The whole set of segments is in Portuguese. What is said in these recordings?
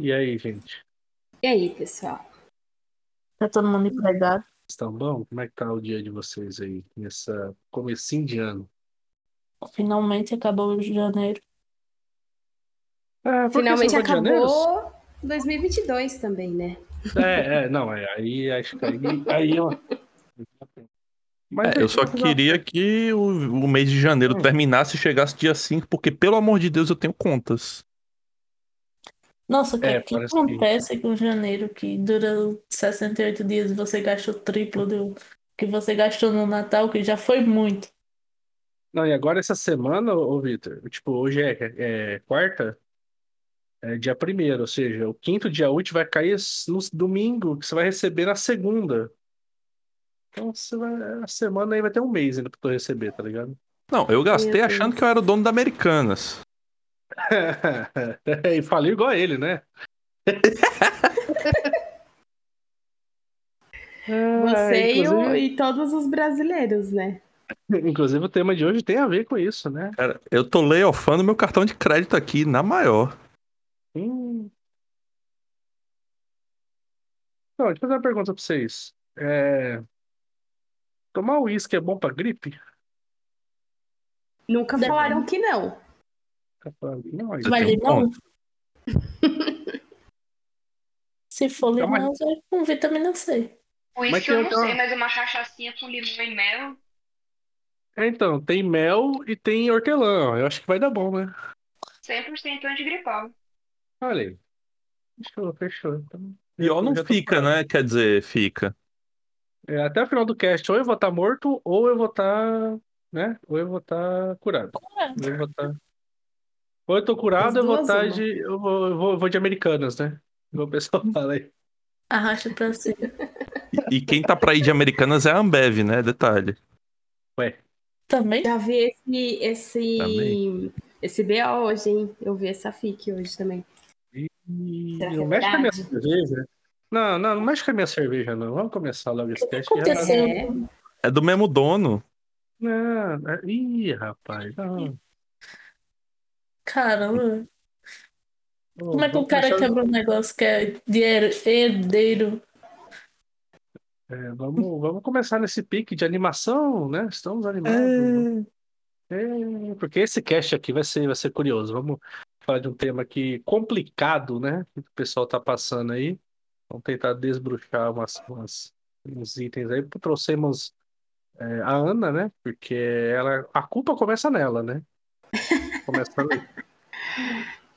E aí, gente? E aí, pessoal? Tá todo mundo empregado? Estão bom? Como é que tá o dia de vocês aí, nessa comecinho de ano? Finalmente acabou o janeiro. É, Finalmente acabou 2022 também, né? É, é, não, é, aí acho que aí, aí eu... Mas É, eu só queria que o, o mês de janeiro Hum. terminasse e chegasse dia 5, porque, pelo amor de Deus, eu tenho contas. Nossa, o que, É, que parece que- acontece com janeiro que dura 68 dias e você gasta o triplo do que você gastou no Natal, que já foi muito. Não, e agora essa semana, ô Vitor, tipo, hoje é, é quarta, é dia primeiro, ou seja, o quinto dia útil vai cair no domingo, que você vai receber na segunda. Então, você vai, a semana aí vai ter um mês ainda pra tu receber, tá ligado? Não, eu gastei achando que eu era o dono da Americanas. e falei igual a ele, né? Você e, o- e todos os brasileiros, né? inclusive o tema de hoje tem a ver com isso, né? Cara, eu tô layoffando meu cartão de crédito aqui na maior. Hum. Então, deixa eu fazer uma pergunta pra vocês. É, Tomar uísque é bom pra gripe? Nunca Depende. falaram que não. Tá falando, Não, Mas um limão? ponto. Se for Então, mas- limão, é com vitamina C. Mas Uísque tem eu não outra- sei, mas uma cachaçinha com limão e mel. É, então, tem mel e tem hortelã. Eu acho que vai dar bom, né? 100% antigripal. Olha aí. Fechou, fechou. Então, Pior não fica, né? Quer dizer, fica. É, até o final do cast, ou eu vou estar morto, ou eu vou estar, né? Ou eu vou estar curado. Curado. Ou eu vou estar. Ou eu tô curado, eu vou duas, estar uma. de. Eu vou, eu vou, eu vou de Americanas, né? Igual o pessoal fala aí. Arrasta pra cima. E, e quem tá pra ir de Americanas é a Ambev, né? Detalhe. Também? Já vi esse, esse, Também. esse BO hoje, hein? Eu vi essa FIC hoje também. E não é mexe com a minha cerveja. Não, não, não mexe com a minha cerveja, não. Vamos começar logo esse já tá- aconteceu? É. É do mesmo dono. Não, é- Ih, rapaz. Não. Caramba. Ô, Como é que o vamos cara começar- quebra um negócio que é de her- herdeiro? é, vamos, vamos começar nesse pique de animação, né? Estamos animados. É, porque esse cast aqui vai ser, vai ser curioso. Vamos falar de um tema aqui complicado, né? Que o pessoal tá passando aí. Vamos tentar desbruxar umas, umas- uns itens aí. Trouxemos é, a Ana, né? Porque ela, a culpa começa nela, né? Começa ali.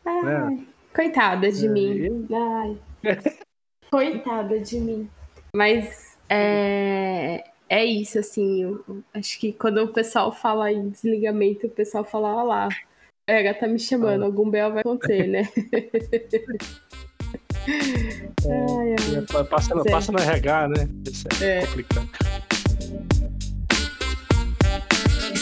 né? Coitada de É, mim. Ai. Coitada de mim. Mas é, é isso, assim. eu- acho que quando o pessoal fala em desligamento, o pessoal fala, ó lá, ela tá me chamando, algum bel vai acontecer, né? Ai, ai. É, Passa, no- Certo. passa no RH, né? Isso é, É. complicado.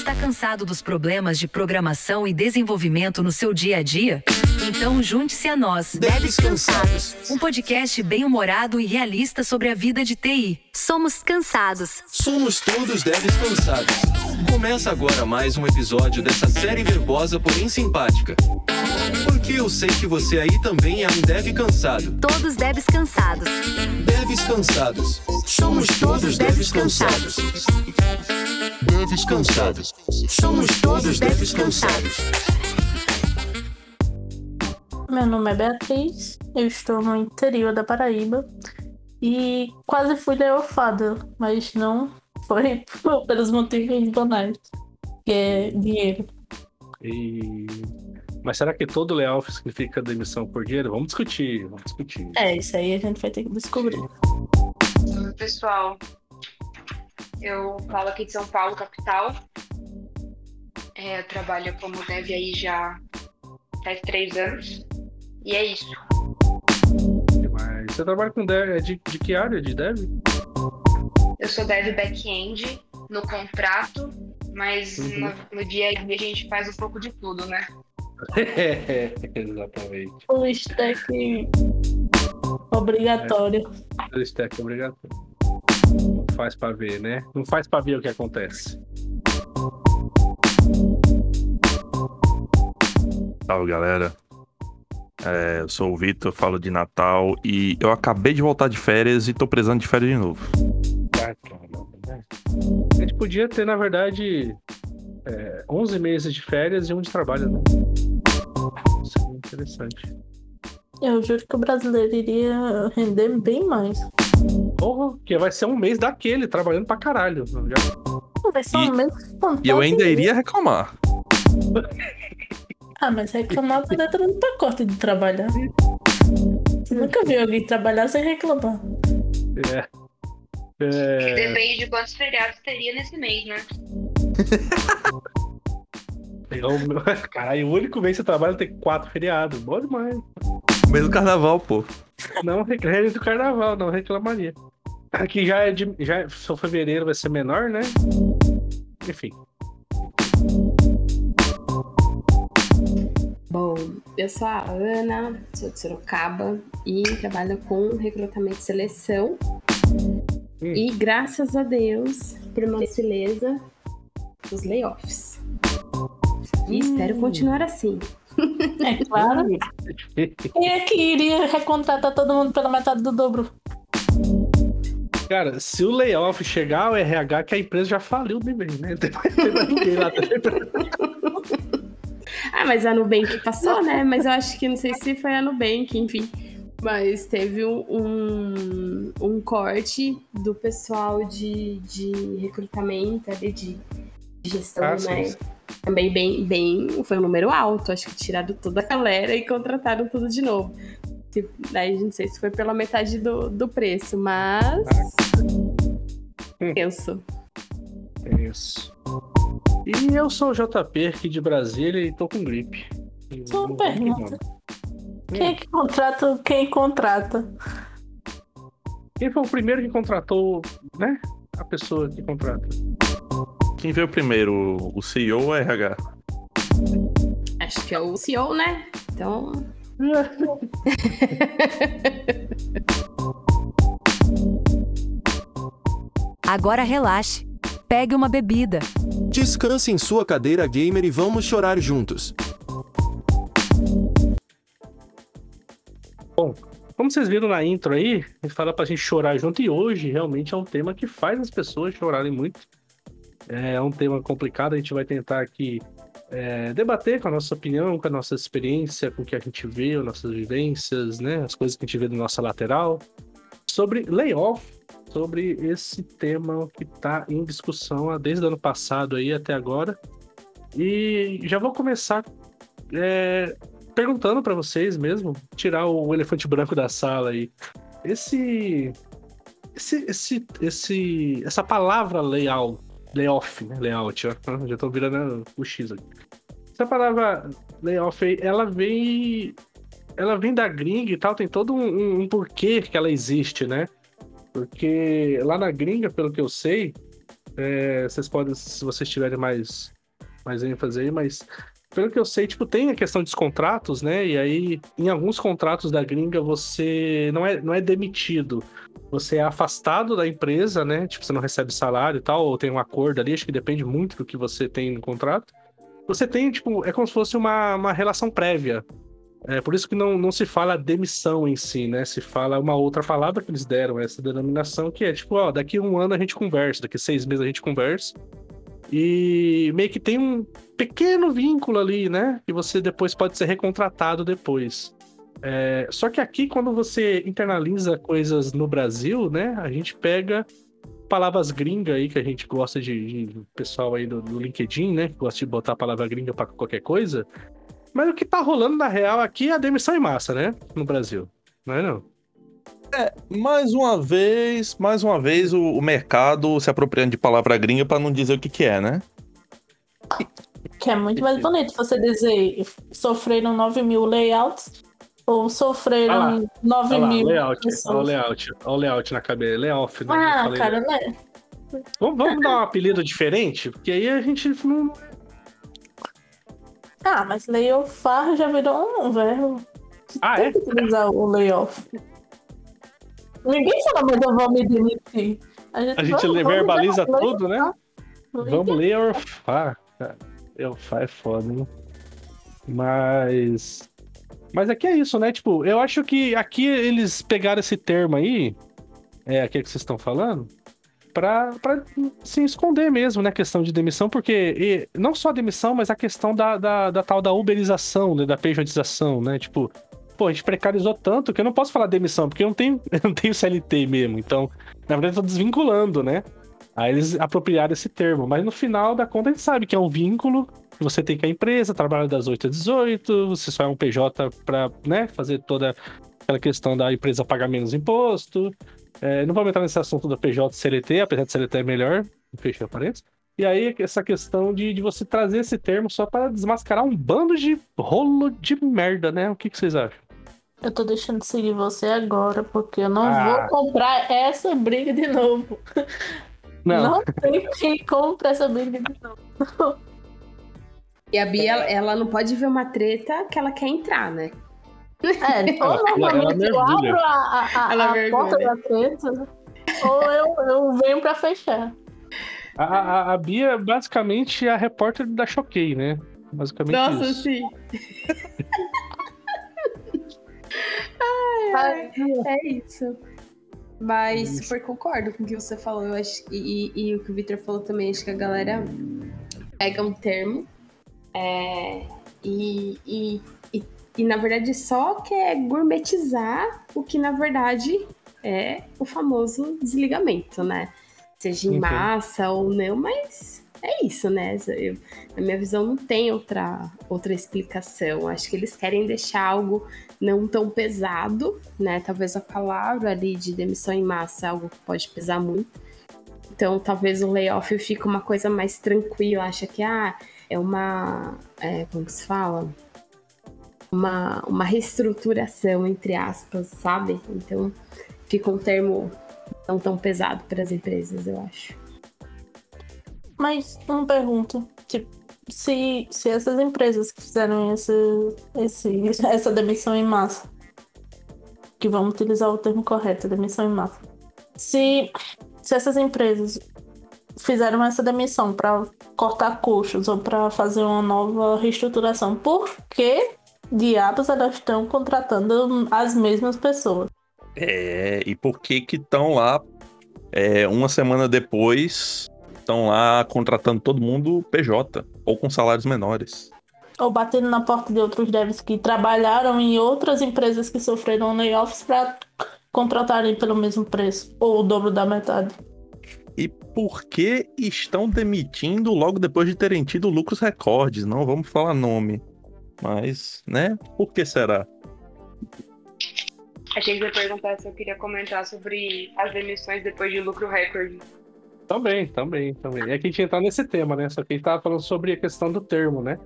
Está cansado dos problemas de programação e desenvolvimento no seu dia a dia? Então junte-se a nós, Devs Cansados, um podcast bem-humorado e realista sobre a vida de TI. Somos cansados. Somos todos devs cansados. Começa agora mais um episódio dessa série verbosa, porém simpática. Porque eu sei que você aí também é um dev cansado. Todos devs cansados. Devs cansados. Somos todos devs cansados. Devs cansados. Somos todos devs cansados. Meu nome é Beatriz, eu estou no interior da Paraíba e quase fui leofada, mas não foi pelos motivos banais, que é dinheiro. E... Mas será que todo layoff significa demissão por dinheiro? Vamos discutir, vamos discutir. É, isso aí a gente vai ter que descobrir. Pessoal, eu falo aqui de São Paulo, capital. É, eu trabalho como dev aí já faz três anos. E é isso. Mas você trabalha com dev, é de, de que área de dev? Eu sou dev back-end no contrato, mas Uhum. no, no dia a dia a gente faz um pouco de tudo, né? Exatamente. O stack obrigatório. O stack é obrigatório. Não faz pra ver, né? Não faz pra ver o que acontece. Salve, galera. É, eu sou o Vitor, falo de Natal e eu acabei de voltar de férias e tô precisando de férias de novo. Ah, caramba, né? A gente podia ter, na verdade, é, 11 meses de férias e um de trabalho, né? Seria interessante. Eu juro que o brasileiro iria render bem mais. Porra, que vai ser um mês daquele, trabalhando pra caralho. Já- Vai ser E- um mês fantástico. E eu ainda iria reclamar. Ah, mas reclamar tá dentro do pacote de trabalhar. Você nunca viu alguém trabalhar sem reclamar. É. É, Depende de quantos feriados teria nesse mês, né? É Caralho, o único mês que você trabalha tem quatro feriados. Bom demais. Mesmo carnaval, pô. Não reclame do carnaval, não reclamaria. Aqui já é de. Já, se for fevereiro vai ser menor, né? Enfim. Bom, eu sou a Ana, sou de Sorocaba e trabalho com recrutamento e seleção. E graças a Deus, por uma beleza, os layoffs. E espero continuar assim. É claro. Quem é que iria recontratar todo mundo pela metade do dobro? Cara, se o layoff chegar ao RH, que a empresa já faliu de vez, né? Não ninguém lá. Ah, mas a Nubank passou, né? Mas eu acho que não sei se foi a Nubank, enfim. Mas teve um, um, um corte do pessoal de, de recrutamento, ali, de gestão, Ah, né? sim. Também bem, bem. Foi um número alto. Acho que tiraram toda a galera e contrataram tudo de novo. Tipo, Daí não sei se foi pela metade do, do preço, mas. Hum. Penso. É isso. E eu sou o JP aqui de Brasília e tô com gripe. Só uma pergunta. Quem é que contrata quem contrata? Quem foi o primeiro que contratou, né? A pessoa que contrata. Quem veio primeiro, o CEO ou a RH? Acho que é o CEO, né? Então. Agora relaxe. Pegue uma bebida. Descanse em sua cadeira gamer e vamos chorar juntos. Como vocês viram na intro aí, a gente fala pra gente chorar junto e hoje realmente é um tema que faz as pessoas chorarem muito. É um tema complicado, a gente vai tentar aqui é, debater com a nossa opinião, com a nossa experiência, com o que a gente vê, as nossas vivências, né? As coisas que a gente vê do nossa lateral. Sobre layoff, sobre esse tema que tá em discussão desde o ano passado aí até agora. E já vou começar é, perguntando pra vocês mesmo, tirar o elefante branco da sala aí. Esse esse esse, esse essa palavra layout, layoff, né? Layout, ó. Já tô virando o X aqui. Essa palavra layoff aí, ela vem ela vem da gringa e tal, tem todo um, um- um porquê que ela existe, né? Porque lá na gringa, pelo que eu sei, é, vocês podem, se vocês tiverem mais, mais ênfase aí, mas pelo que eu sei, tipo, tem a questão dos contratos, né? E aí, em alguns contratos da gringa, você não é, não é demitido. Você é afastado da empresa, né? Tipo, você não recebe salário e tal, ou tem um acordo ali, acho que depende muito do que você tem no contrato. Você tem, tipo, é como se fosse uma, uma relação prévia. É por isso que não, não se fala demissão em si, né? Se fala uma outra palavra que eles deram, essa denominação, que é tipo, ó, daqui um ano a gente conversa, daqui seis meses a gente conversa. E meio que tem um pequeno vínculo ali, né? E você depois pode ser recontratado depois. É, só que aqui, quando você internaliza coisas no Brasil, né? A gente pega palavras gringa aí que a gente gosta de, de pessoal aí do, do LinkedIn, né? Que gosta de botar a palavra gringa pra qualquer coisa. Mas o que tá rolando na real aqui é a demissão em massa, né? No Brasil. Não é não? Mais uma vez, mais uma vez, o, o mercado se apropriando de palavra gringa pra não dizer o que que é, né? Que é muito mais bonito você dizer sofreram 9 mil layouts ou Ah sofreram 9 Olha lá, mil layout. Olha o layout. Olha o layout na cabeça. Layoff, né? Ah, falei cara, né? Vamos, vamos dar um apelido diferente? Porque aí a gente não. Ah, mas layoffar já virou um verbo. Ah, é? Tem que utilizar o layoff. Ninguém fala, mas eu vou me demitir. A gente vamos- vamos verbaliza dar- tudo, né? Vamos Vamos ler cara. Orfar é foda, né? Mas. Mas aqui é isso, né? Tipo, eu acho que aqui eles pegaram esse termo aí, é aquele que vocês estão falando, pra, pra se esconder mesmo, né? A questão de demissão, porque e, não só a demissão, mas a questão da, da, da tal da uberização, né? Da pejotização, né? Tipo, pô, a gente precarizou tanto que eu não posso falar demissão, porque eu não tenho, eu não tenho CLT mesmo. Então, na verdade, eu tô desvinculando, né? Aí eles apropriaram esse termo, mas no final da conta a gente sabe que é um vínculo você tem que a empresa, trabalha das 8 às 18, você só é um PJ para né, fazer toda aquela questão da empresa pagar menos imposto. É, não vou entrar nesse assunto da PJ CLT, apesar de CLT é melhor, fechei a parede. E aí, essa questão de, de você trazer esse termo só para desmascarar um bando de rolo de merda, né? O que, que vocês acham? Eu tô deixando de seguir você agora, porque eu não ah. vou comprar essa briga de novo. Não, não tem quem compra essa briga de novo. E a Bia, ela não pode ver uma treta que ela quer entrar, né? É, ou normalmente eu abro a, a, a, a porta da treta, ou eu, eu venho pra fechar. A, a, a Bia basicamente é a repórter da Choquei, né? Basicamente Nossa, isso. sim. ai, é isso. Mas super concordo com o que você falou. Eu acho, e, e, e o que o Victor falou também, acho que a galera pega um termo é, e, e, e, e, na verdade, só quer gourmetizar o que, na verdade, é o famoso desligamento, né? Seja em uhum. massa ou não, mas é isso, né? Eu, na minha visão, não tem outra, outra explicação. Acho que eles querem deixar algo não tão pesado, né? Talvez a palavra ali de demissão em massa é algo que pode pesar muito. Então, talvez o layoff fique uma coisa mais tranquila. Acha que, ah, é uma. É, como se fala? Uma, uma reestruturação, entre aspas, sabe? Então, fica um termo não tão pesado para as empresas, eu acho. Mas uma pergunta, tipo, se, se essas empresas que fizeram esse, esse, essa demissão em massa, que vamos utilizar o termo correto, demissão em massa, se, se essas empresas fizeram essa demissão para cortar custos ou para fazer uma nova reestruturação, por que diabos elas estão contratando as mesmas pessoas? É, e por que que estão lá é, uma semana depois estão lá contratando todo mundo PJ ou com salários menores. Ou batendo na porta de outros devs que trabalharam em outras empresas que sofreram layoffs para contratarem pelo mesmo preço ou o dobro da metade. E por que estão demitindo logo depois de terem tido lucros recordes? Não vamos falar nome. Mas, né? Por que será? Achei que você ia perguntar se eu queria comentar sobre as demissões depois de lucro recorde. Também, também, também. É que a gente entrar nesse tema, né? Só que a gente tava falando sobre a questão do termo, né?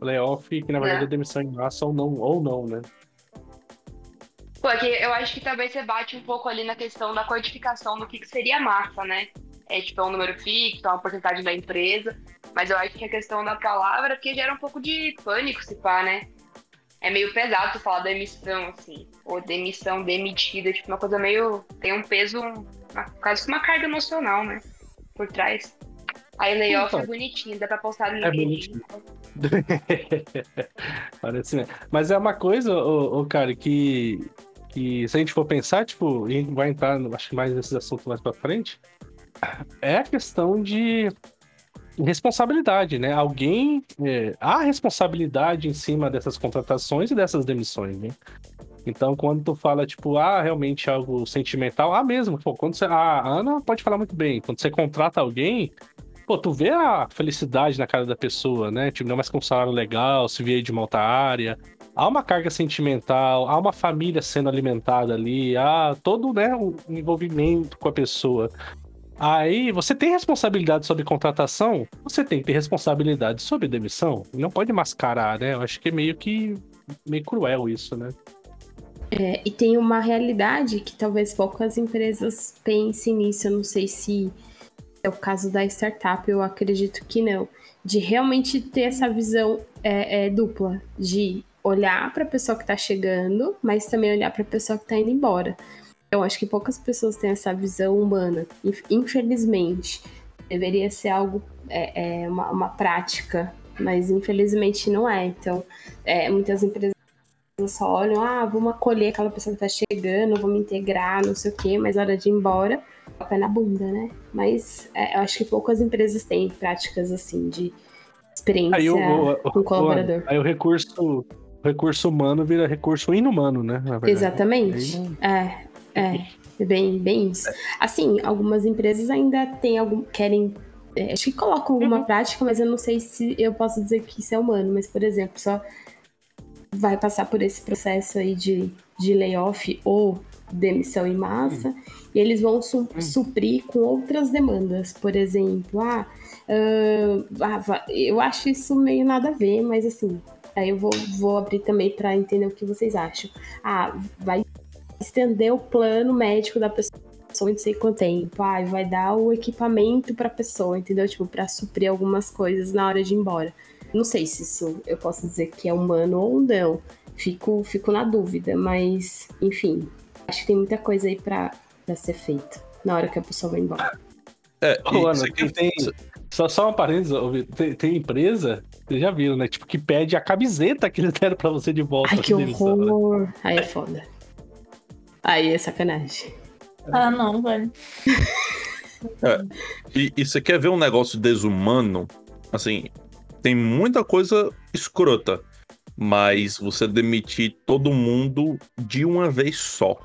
Layoff, que na verdade é, é demissão em massa ou não, ou não, né? Pô, é eu acho que também você bate um pouco ali na questão da codificação do que, que seria massa, né? É tipo é um número fixo, é uma porcentagem da empresa. Mas eu acho que a questão da palavra que gera um pouco de pânico, se pá, né? É meio pesado tu falar da emissão, assim. Ou demissão demitida, tipo, uma coisa meio. tem um peso quase que uma carga emocional, né? Por trás. Aí layoff então, é bonitinho, dá pra postar no é LinkedIn. Parece, né? Mas é uma coisa, ô, ô, cara, que, que se a gente for pensar, tipo, a gente vai entrar, acho que mais nesses assuntos mais pra frente, é a questão de responsabilidade, né? Alguém. É, há responsabilidade em cima dessas contratações e dessas demissões, né? Então, quando tu fala, tipo, ah, realmente algo sentimental, ah, mesmo, pô, quando você. A Ana pode falar muito bem. Quando você contrata alguém, pô, tu vê a felicidade na cara da pessoa, né? Tipo, não mais com um salário legal, se vier de uma outra área. Há uma carga sentimental, há uma família sendo alimentada ali, há todo, né, um envolvimento com a pessoa. Aí, você tem responsabilidade sobre contratação, você tem que ter responsabilidade sobre demissão. Não pode mascarar, né? Eu acho que é meio que meio cruel isso, né? É, e tem uma realidade que talvez poucas empresas pensem nisso. Eu não sei se é o caso da startup, eu acredito que não. De realmente ter essa visão é, é, dupla, de olhar para a pessoa que está chegando, mas também olhar para a pessoa que está indo embora. Eu acho que poucas pessoas têm essa visão humana, infelizmente. Deveria ser algo, é, é uma, uma prática, mas infelizmente não é. Então, é, muitas empresas só olham, ah, vamos acolher aquela pessoa que tá chegando, vamos integrar, não sei o quê, mas na hora de ir embora, o pé na bunda, né? Mas é, eu acho que poucas empresas têm práticas assim de experiência Aí o, o, com o colaborador. Aí o recurso, o recurso humano vira recurso inumano, né? Exatamente. Aí É, é. é Bem, bem isso. Assim, algumas empresas ainda têm algum. querem. é, acho que colocam alguma prática, mas eu não sei se eu posso dizer que isso é humano. Mas, por exemplo, só vai passar por esse processo aí de, de layoff ou demissão em massa, e eles vão su- suprir com outras demandas. Por exemplo, ah, ah, ah, eu acho isso meio nada a ver, mas assim, aí eu vou, vou abrir também para entender o que vocês acham. Ah, vai estender o plano médico da pessoa em não sei quanto tempo. Ah, vai dar o equipamento para a pessoa, entendeu? Tipo, para suprir algumas coisas na hora de ir embora. Não sei se isso eu posso dizer que é humano ou não. Fico, fico na dúvida, mas enfim, acho que tem muita coisa aí para ser feita na hora que a pessoa vai embora. É, Ô, Ana, tem, só, só uma parênteses, tem, tem empresa, vocês já viram, né? Tipo, que pede a camiseta que eles deram pra você de volta. Ai, que de demissão, né? horror! Aí é foda. Aí é sacanagem. Ah, não, velho. E, e você quer ver um negócio desumano? Assim, tem muita coisa escrota, mas você demitir todo mundo de uma vez só.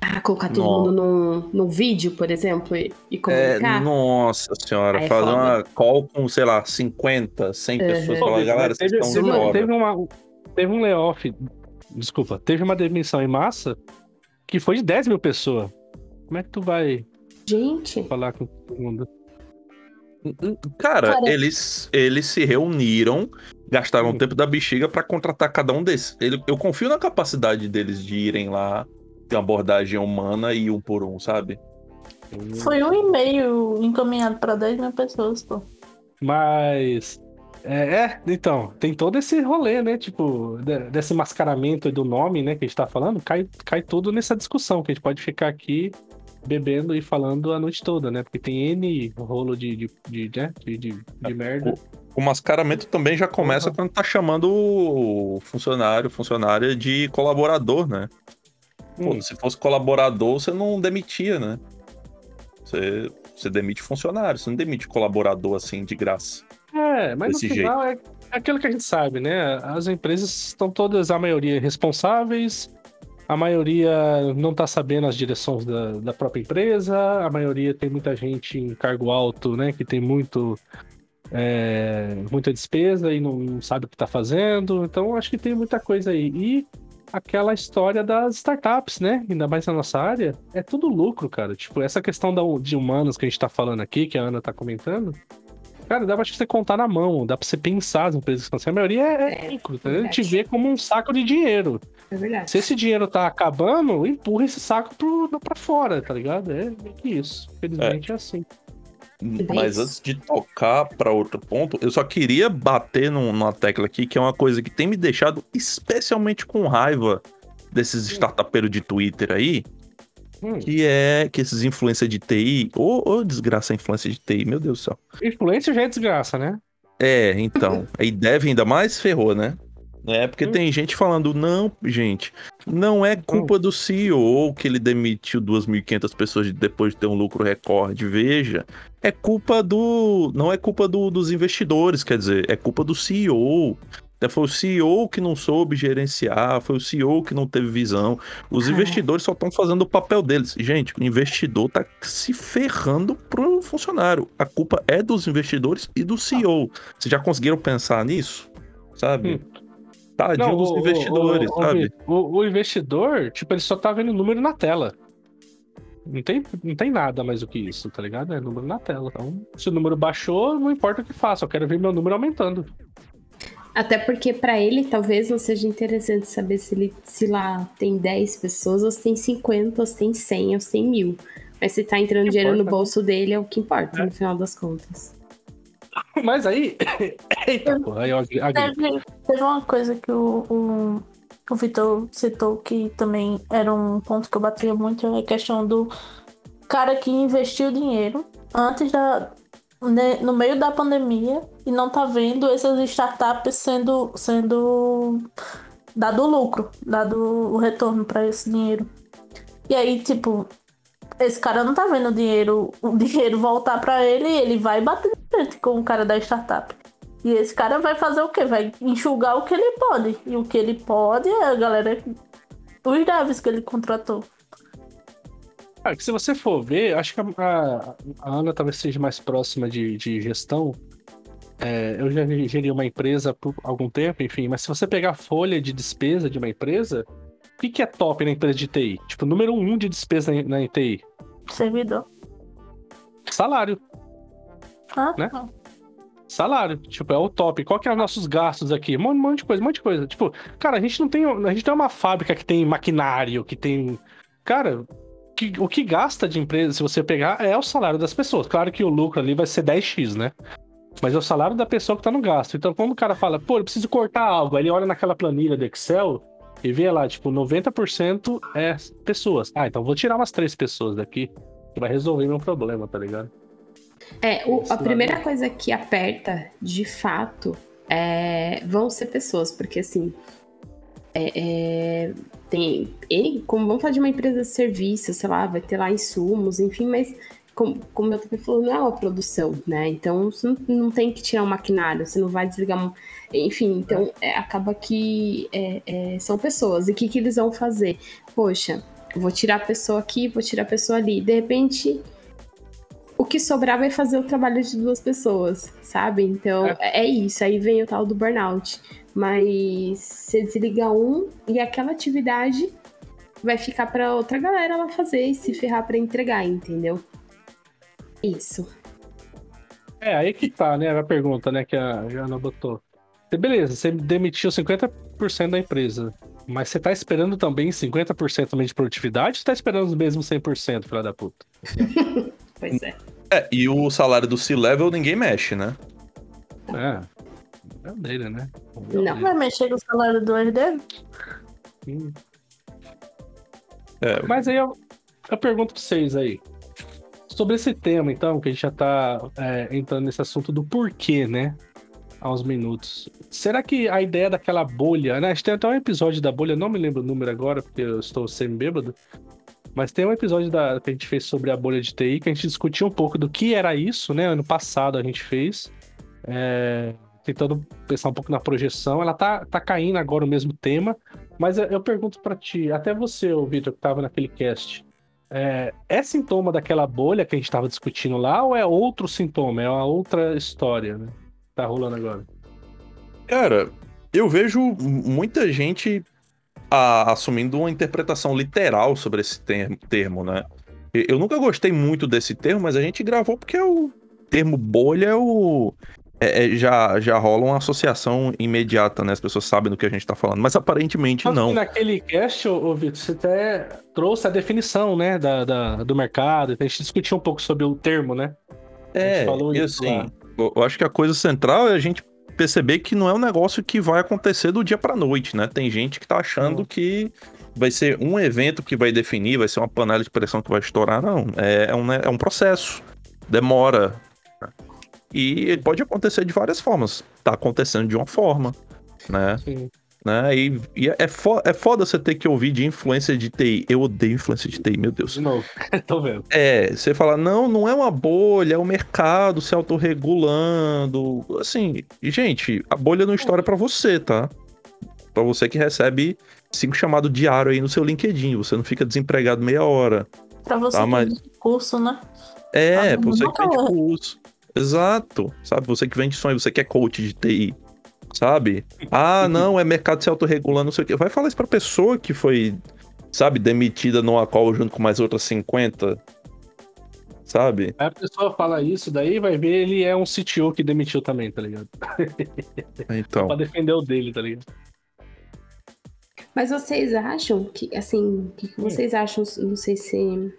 Ah, colocar todo Nossa. mundo num, num vídeo, por exemplo, e, e É, comunicar. nossa senhora, Aí é fazer uma call com, sei lá, 50, 100 pessoas, Uhum. falar, Pô, galera, vocês teve, estão teve, de uma, fora. teve, uma- teve um layoff, desculpa, teve uma demissão em massa que foi de 10 mil pessoas. Como é que tu vai Gente, falar com todo mundo? Cara, Cara. eles, eles se reuniram, gastaram Hum. o tempo da bexiga pra contratar cada um desses. Ele- eu confio na capacidade deles de irem lá, ter uma abordagem humana e um por um, sabe? Foi um e-mail encaminhado pra 10 mil pessoas, pô. Mas. É, é, então, tem todo esse rolê, né? Tipo, de- desse mascaramento do nome, né, que a gente tá falando, cai, cai tudo nessa discussão, que a gente pode ficar aqui bebendo e falando a noite toda, né? Porque tem N rolo de, de, de, né? de, de, de merda. O mascaramento também já começa Uhum. quando tá chamando o funcionário, funcionária de colaborador, né? Pô, Hum. se fosse colaborador, você não demitia, né? Você, você demite funcionário, você não demite colaborador assim de graça. É, mas no final é aquilo que a gente sabe, né? As empresas estão todas, a maioria, responsáveis, a maioria não tá sabendo as direções da, da própria empresa, a maioria tem muita gente em cargo alto, né? Que tem muito. é, muita despesa e não, sabe o que tá fazendo. Então, acho que tem muita coisa aí. E aquela história das startups, né? Ainda mais na nossa área, é tudo lucro, cara. Tipo, essa questão da, de humanos que a gente tá falando aqui, que a Ana tá comentando. Cara, dá pra você contar na mão, dá pra você pensar as empresas que estão assim. A maioria é, É, lucro, tá? A gente vê como um saco de dinheiro. é verdade. Se esse dinheiro tá acabando, empurra esse saco pro, pra fora, tá ligado? É meio que isso. Infelizmente é, assim. Mas antes de tocar pra outro ponto, eu só queria bater num- numa tecla aqui, que é uma coisa que tem me deixado especialmente com raiva desses startupeiros de Twitter aí, Hum. que é que esses influencers de TI, ô ô, desgraça influência de TI, meu Deus do céu. Influência já é desgraça, né? É, então, aí deve ainda mais ferrou, né? É, porque Hum. tem gente falando, não, gente, não é culpa do CEO que ele demitiu 2.500 pessoas de- depois de ter um lucro recorde. Veja, é culpa do. Não é culpa do- dos investidores, quer dizer, é culpa do CEO. É, Foi o CEO que não soube gerenciar, foi o CEO que não teve visão. Os Ah. investidores só estão fazendo o papel deles. Gente, o investidor tá se ferrando pro funcionário. A culpa é dos investidores e do CEO. Vocês já conseguiram pensar nisso? Sabe? Tadinho dos o- o- investidores, o, sabe? O, o investidor, tipo, ele só tá vendo número na tela. Não tem, não tem nada mais do que isso, tá ligado? É número na tela. Então, se o número baixou, não importa o que faça, eu quero ver meu número aumentando. Até porque pra ele talvez não seja interessante saber se ele se lá tem 10 pessoas, ou se tem 50, ou se tem 100, ou se tem mil. Mas se tá entrando dinheiro no importa. bolso dele é o que importa, É. no final das contas. Mas aí. Eita, porra, aí eu agri- teve uma coisa que o, o, o Vitor citou que também era um ponto que eu batia muito, é a questão do cara que investiu dinheiro antes da. né, no meio da pandemia e não tá vendo essas startups sendo, sendo dado lucro, dado o retorno para esse dinheiro. E aí, tipo, esse cara não tá vendo o dinheiro, o dinheiro voltar para ele ele vai bater de frente com o cara da startup. E esse cara vai fazer o quê? Vai enxugar o que ele pode. E o que ele pode é a galera. Os devs que ele contratou. Ah, se você for ver, acho que a, a, a Ana talvez seja mais próxima de, de gestão. É, eu já geri uma empresa por algum tempo, enfim, mas se você pegar a folha de despesa de uma empresa, o que, que é top na empresa de TI? Tipo, número um de despesa na, na TI? Servidor. Salário. Ah, Né? tá. Salário, tipo, é o top. Qual que é os nossos gastos aqui? Um monte, um monte de coisa, um monte de coisa. Tipo, cara, a gente não tem, a gente não é uma fábrica que tem maquinário, que tem, cara, que- o que gasta de empresa, se você pegar, é o salário das pessoas. Claro que o lucro ali vai ser 10x, né? Mas é o salário da pessoa que tá no gasto. Então, quando o cara fala, pô, eu preciso cortar algo, aí ele olha naquela planilha do Excel e vê lá, tipo, 90% é pessoas. Ah, então vou tirar umas três pessoas daqui, que vai resolver meu problema, tá ligado? É, o- a primeira coisa que aperta, de fato, é, vão ser pessoas, porque assim. é- é, tem. Como vamos falar de uma empresa de serviço, sei lá, vai ter lá insumos, enfim, mas como, como eu também falou, não é uma produção, né? Então você não, não tem que tirar um maquinário, você não vai desligar. um- Enfim, então é, acaba que é, é, são pessoas. E o que, que eles vão fazer? Poxa, vou tirar a pessoa aqui, vou tirar a pessoa ali. De repente, o que sobrar vai fazer o trabalho de duas pessoas, sabe? Então é, é isso. Aí vem o tal do burnout. Mas você desliga um e aquela atividade vai ficar pra outra galera lá fazer e se ferrar pra entregar, entendeu? Isso. É, aí que tá, né? A pergunta, né, que a Jana botou. Você- Beleza, você demitiu 50% da empresa. Mas você tá esperando também 50% também de produtividade ou você tá esperando os mesmos 100%, filha da puta? Pois é. É, e o salário do C-Level ninguém mexe, né? É. É dele, né? Não. Vai mexer com o salário do herdeiro? Hum. É. Mas aí eu, eu pergunto pra vocês aí. Sobre esse tema, então, que a gente já tá é, entrando nesse assunto do porquê, né? Há uns minutos. Será que a ideia daquela bolha, né? A gente tem até um episódio da bolha, não me lembro o número agora, porque eu estou semi-bêbado. Mas tem um episódio da, que a gente fez sobre a bolha de TI, que a gente discutiu um pouco do que era isso, né? Ano passado a gente fez. É, tentando pensar um pouco na projeção. Ela tá, tá caindo agora o mesmo tema. Mas eu, eu pergunto pra ti, até você, ô Vitor, que tava naquele cast. É, é sintoma daquela bolha que a gente tava discutindo lá ou é outro sintoma? É uma outra história, né? Tá rolando agora. Cara, eu vejo muita gente a- assumindo uma interpretação literal sobre esse termo, termo, né? Eu nunca gostei muito desse termo, mas a gente gravou porque é o termo bolha é o. é- é- já, já rola uma associação imediata, né? As pessoas sabem do que a gente tá falando, mas aparentemente não. que Naquele cast, ô, ô Vitor, você até trouxe a definição, né, da, da- do mercado. A gente discutiu um pouco sobre o termo, né? A gente É, falou e isso assim, eu eu acho que a coisa central é a gente perceber que não é um negócio que vai acontecer do dia pra noite, né? Tem gente que tá achando Não. que vai ser um evento que vai definir, vai ser uma panela de pressão que vai estourar. Não, é, é um, né, é um processo. Demora. E pode acontecer de várias formas. Tá acontecendo de uma forma, né? Sim. né? E, e é, fo é foda você ter que ouvir de influência de TI. Eu odeio influência de TI, meu Deus. De novo. Tô vendo. É, você fala, não, não é uma bolha, é o mercado se autorregulando. Assim, gente, a bolha não estoura pra você, tá? Pra você que recebe cinco chamados diário aí no seu LinkedIn, você não fica desempregado meia hora. Pra você Tá, que mas- tem curso, né? É, Ah, pra você que calor. curso. Exato, sabe? Você que vende sonho, você que é coach de TI, sabe? Ah, não, é mercado se autorregulando, não sei o quê. Vai falar isso pra pessoa que foi, sabe, demitida numa call junto com mais outras 50, sabe? Aí a pessoa fala isso, daí vai ver ele é um CTO que demitiu também, tá ligado? Então. Pra defender o dele, tá ligado? Mas vocês acham que, assim, o que, que vocês acham, não sei se.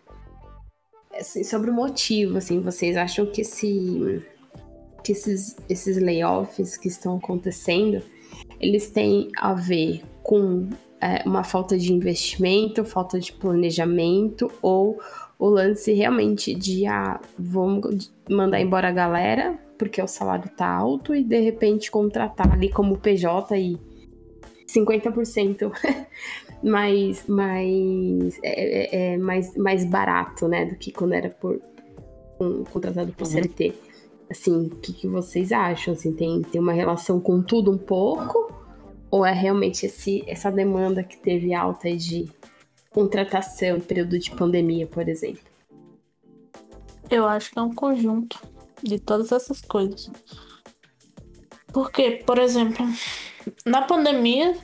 Assim, sobre o motivo, assim, vocês acham que esse. que esses, esses layoffs que estão acontecendo, eles têm a ver com é, uma falta de investimento, falta de planejamento, ou o lance realmente de, ah, vamos mandar embora a galera, porque o salário tá alto, e de repente contratar ali como PJ e 50% mais, mais, é, é, é, mais, mais barato, né? Do que quando era por um, contratado por CLT. Assim, o que, que vocês acham? Assim, tem, tem uma relação com tudo um pouco? Ou é realmente esse, essa demanda que teve alta de contratação em período de pandemia, por exemplo? Eu acho que é um conjunto de todas essas coisas. Porque, por exemplo, na pandemia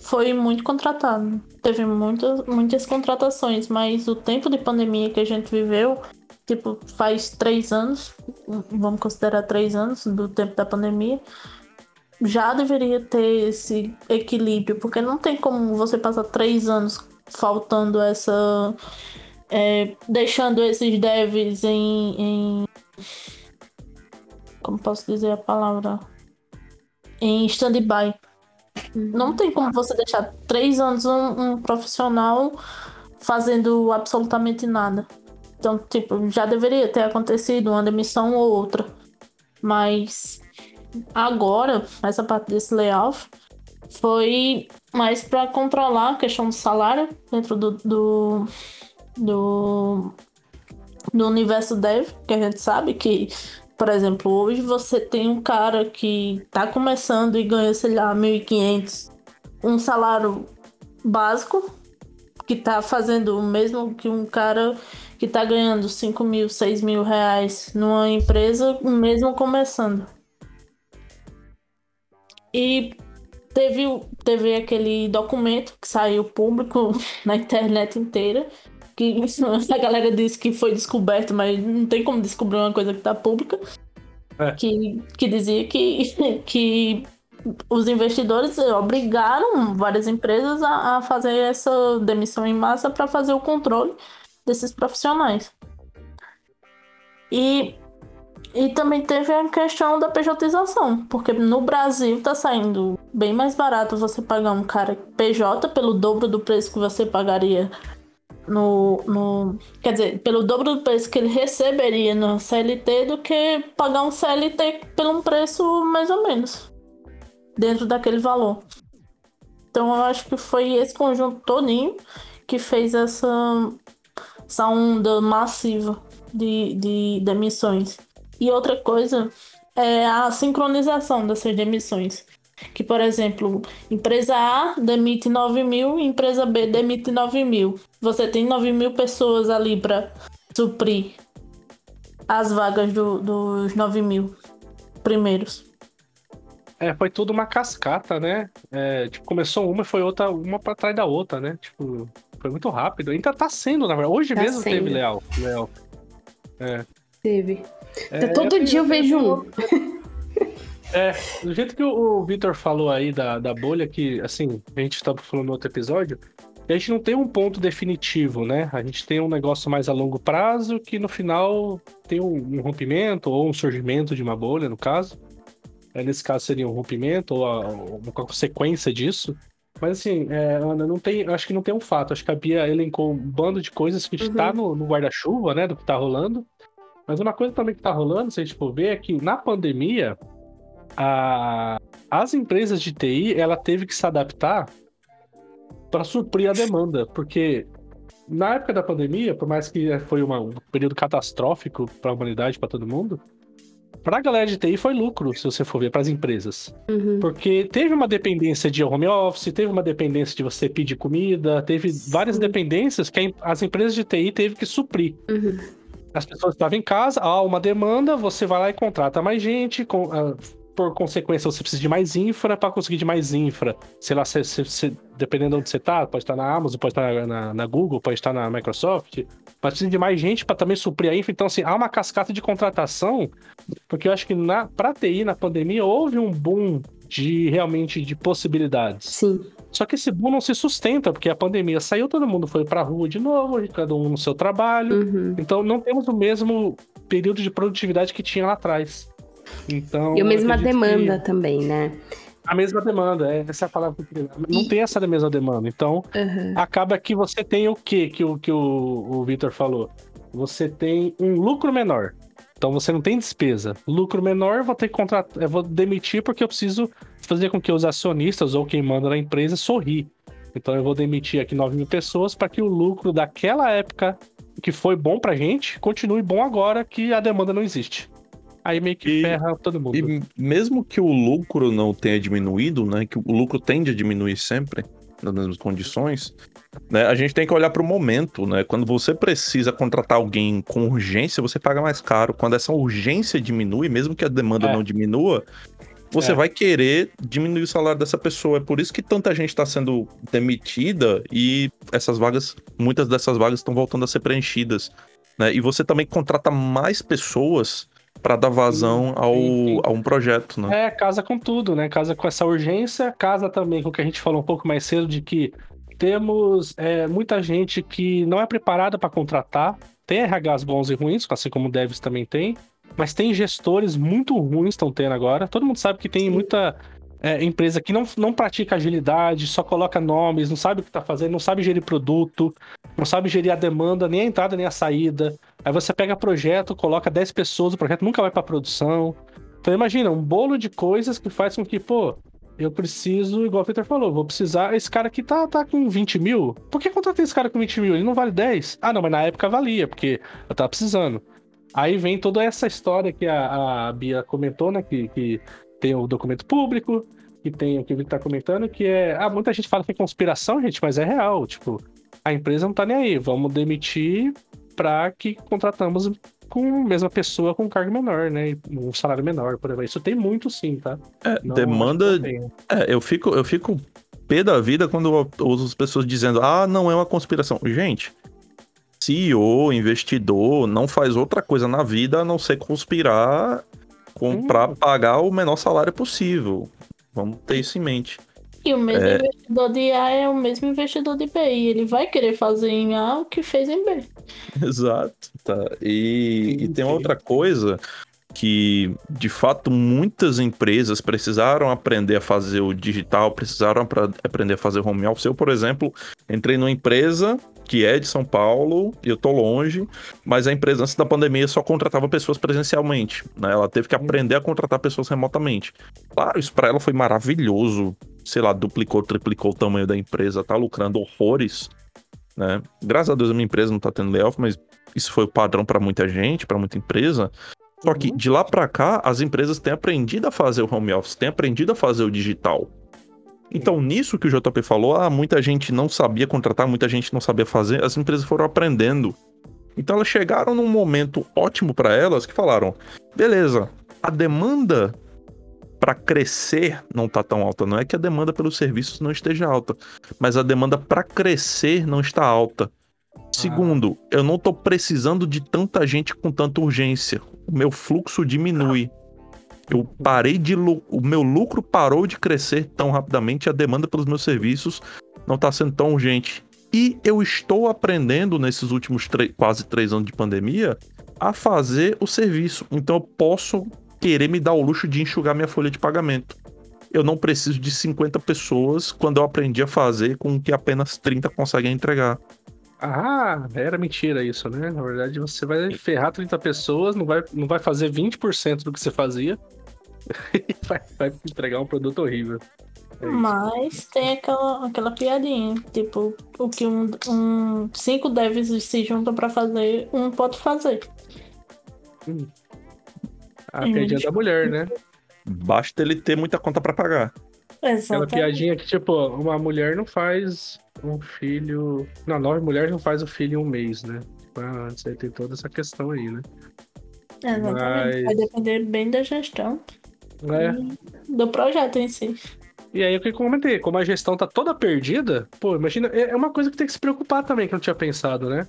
foi muito contratado. Teve muitas, muitas contratações, mas o tempo de pandemia que a gente viveu, tipo, faz três anos, vamos considerar três anos do tempo da pandemia, já deveria ter esse equilíbrio, porque não tem como você passar três anos faltando essa. É, deixando esses devs em, em. Como posso dizer a palavra? Em stand-by. Não tem como você deixar três anos um, um profissional fazendo absolutamente nada. Então, tipo, já deveria ter acontecido uma demissão ou outra. Mas agora, essa parte desse layoff foi mais para controlar a questão do salário dentro do, do, do, do universo dev, que a gente sabe que por exemplo, hoje você tem um cara que tá começando e ganha, sei lá, 1.500, um salário básico, que tá fazendo o mesmo que um cara que tá ganhando 5 mil, 6 mil reais numa empresa, mesmo começando. E teve, teve aquele documento que saiu público na internet inteira, que a galera disse que foi descoberto, mas não tem como descobrir uma coisa que tá pública. É. Que, que dizia que, que os investidores obrigaram várias empresas a, a fazer essa demissão em massa para fazer o controle desses profissionais. E, e também teve a questão da pejotização, porque no Brasil tá saindo bem mais barato você pagar um cara PJ pelo dobro do preço que você pagaria no, no. Quer dizer, pelo dobro do preço que ele receberia no CLT do que pagar um CLT pelo um preço mais ou menos. Dentro daquele valor. Então eu acho que foi esse conjunto todinho que fez essa, essa onda massiva de, de demissões. E outra coisa é a sincronização dessas demissões. Que, por exemplo, empresa A demite 9 mil, empresa B demite 9 mil. Você tem 9 mil pessoas ali para suprir as vagas do, dos 9 mil primeiros. É, foi tudo uma cascata, né? É, tipo, começou uma e foi outra, uma para trás da outra, né? Tipo, foi muito rápido. Ainda tá sendo, na verdade. Hoje tá mesmo sendo. teve Leal. Leal. É. Teve. É, todo dia eu vejo um. É, do jeito que o, o Victor falou aí da, da bolha, que, assim, a gente estava falando no outro episódio, a gente não tem um ponto definitivo, né? A gente tem um negócio mais a longo prazo que no final tem um, um rompimento ou um surgimento de uma bolha, no caso. É, nesse caso seria um rompimento ou a, uma consequência disso. Mas assim, é, Ana, não tem, acho que não tem um fato. Acho que a Bia elencou um bando de coisas que está uhum. no, no guarda-chuva, né? Do que está rolando. Mas uma coisa também que está rolando, se a gente for ver, é que na pandemia, a, as empresas de TI ela teve que se adaptar para suprir a demanda, porque na época da pandemia, por mais que foi uma, um período catastrófico para a humanidade, para todo mundo, para a galera de TI foi lucro, se você for ver, para as empresas. Uhum. Porque teve uma dependência de home office, teve uma dependência de você pedir comida, teve Sim. várias dependências que as empresas de TI teve que suprir. Uhum. As pessoas estavam em casa, há uma demanda, você vai lá e contrata mais gente, com, uh, por consequência, você precisa de mais infra para conseguir de mais infra. Sei lá, dependendo de onde você tá, pode estar na Amazon, pode estar na, na Google, pode estar na Microsoft, mas precisa de mais gente para também suprir a infra. Então, assim, há uma cascata de contratação, porque eu acho que na, pra TI, na pandemia, houve um boom de realmente de possibilidades. Sim. Só que esse boom não se sustenta, porque a pandemia saiu, todo mundo foi pra rua de novo, cada um no seu trabalho. Uhum. Então não temos o mesmo período de produtividade que tinha lá atrás. Então, e a mesma demanda que... também, né? A mesma demanda, é, essa é a palavra que eu queria. Não e... tem essa mesma demanda. Então, uhum. acaba que você tem o quê que o, que o, o Victor falou? Você tem um lucro menor Então você não tem despesa. Lucro menor, vou ter que contratar, eu vou demitir porque eu preciso fazer com que os acionistas ou quem manda na empresa sorri. Então eu vou demitir aqui 9 mil pessoas para que o lucro daquela época que foi bom pra gente continue bom agora que a demanda não existe. Aí meio que E- ferra todo mundo. E mesmo que o lucro não tenha diminuído, né? Que o lucro tende a diminuir sempre nas mesmas condições, né? A gente tem que olhar para o momento, né? Quando você precisa contratar alguém com urgência, você paga mais caro. Quando essa urgência diminui, mesmo que a demanda É. não diminua, você É. vai querer diminuir o salário dessa pessoa. É por isso que tanta gente está sendo demitida e essas vagas, muitas dessas vagas estão voltando a ser preenchidas. Né? E você também contrata mais pessoas para dar vazão ao, a um projeto, né? É, casa com tudo, né? Casa com essa urgência, casa também com o que a gente falou um pouco mais cedo de que temos é, muita gente que não é preparada para contratar, tem RHs bons e ruins, assim como o Devs também tem, mas tem gestores muito ruins estão tendo agora. Todo mundo sabe que tem muita é, empresa que não, não pratica agilidade, só coloca nomes, não sabe o que tá fazendo, não sabe gerir produto, não sabe gerir a demanda, nem a entrada nem a saída. Aí você pega projeto, coloca 10 pessoas, o projeto nunca vai para produção. Então imagina, um bolo de coisas que faz com que, pô, eu preciso, igual o Peter falou, vou precisar. Esse cara aqui tá, tá com 20 mil. Por que contratei esse cara com 20 mil? Ele não vale 10? Ah, não, mas na época valia, porque eu tava precisando. Aí vem toda essa história que a, a Bia comentou, né? Que, que tem o documento público, que tem o que o Vitor tá comentando, que é. Ah, muita gente fala que é conspiração, gente, mas é real. Tipo, a empresa não tá nem aí. Vamos demitir pra que contratamos com a mesma pessoa com cargo menor, né? Um salário menor, por exemplo. Isso tem muito sim, tá? É, Não, demanda. É, eu fico, eu fico pé da vida quando eu ouço as pessoas dizendo, ah, não é uma conspiração. Gente, CEO, investidor, não faz outra coisa na vida a não ser conspirar com, Hum. pra pagar o menor salário possível. Vamos ter isso em mente. E o mesmo É. investidor de A é o mesmo investidor de B. E ele vai querer fazer em A o que fez em B. Exato. Tá. E, e tem outra coisa que, de fato, muitas empresas precisaram aprender a fazer o digital, precisaram aprender a fazer o home office. Eu, por exemplo, entrei numa empresa que é de São Paulo, eu tô longe, mas a empresa antes da pandemia só contratava pessoas presencialmente, né? Ela teve que aprender a contratar pessoas remotamente. Claro, isso para ela foi maravilhoso. Sei lá, duplicou, triplicou o tamanho da empresa, tá lucrando horrores, né? Graças a Deus a minha empresa não tá tendo layoff, mas isso foi o padrão para muita gente, para muita empresa. Só que de lá para cá, as empresas têm aprendido a fazer o home office, têm aprendido a fazer o digital. Então, nisso que o JP falou, ah, muita gente não sabia contratar, muita gente não sabia fazer, as empresas foram aprendendo. Então, elas chegaram num momento ótimo para elas que falaram: beleza, a demanda para crescer não tá tão alta. Não é que a demanda pelos serviços não esteja alta, mas a demanda para crescer não está alta. Segundo, eu não tô precisando de tanta gente com tanta urgência. O meu fluxo diminui. Eu parei de. O meu lucro parou de crescer tão rapidamente, a demanda pelos meus serviços não tá sendo tão urgente. E eu estou aprendendo nesses últimos quase três anos de pandemia a fazer o serviço. Então eu posso querer me dar o luxo de enxugar minha folha de pagamento. Eu não preciso de 50 pessoas quando eu aprendi a fazer com que apenas 30 conseguem entregar. Ah, era mentira isso, né? Na verdade, você vai ferrar 30 pessoas, não vai, não vai fazer 20% do que você fazia. E vai, vai entregar um produto horrível. É. Mas tem aquela, aquela piadinha. Tipo, o que um, um cinco devs se juntam pra fazer, um pode fazer. A Hum. piadinha da mulher, né? Basta ele ter muita conta pra pagar. Aquela Exatamente. piadinha que, tipo, uma mulher não faz um filho. Não, nove mulheres não faz o filho em um mês, né? Ah, Antes aí tem toda essa questão aí, né? Exatamente. Mas- Vai depender bem da gestão É. do projeto em si. E aí o que eu comentei, como a gestão tá toda perdida, pô, imagina, é é uma coisa que tem que se preocupar também, que eu não tinha pensado, né?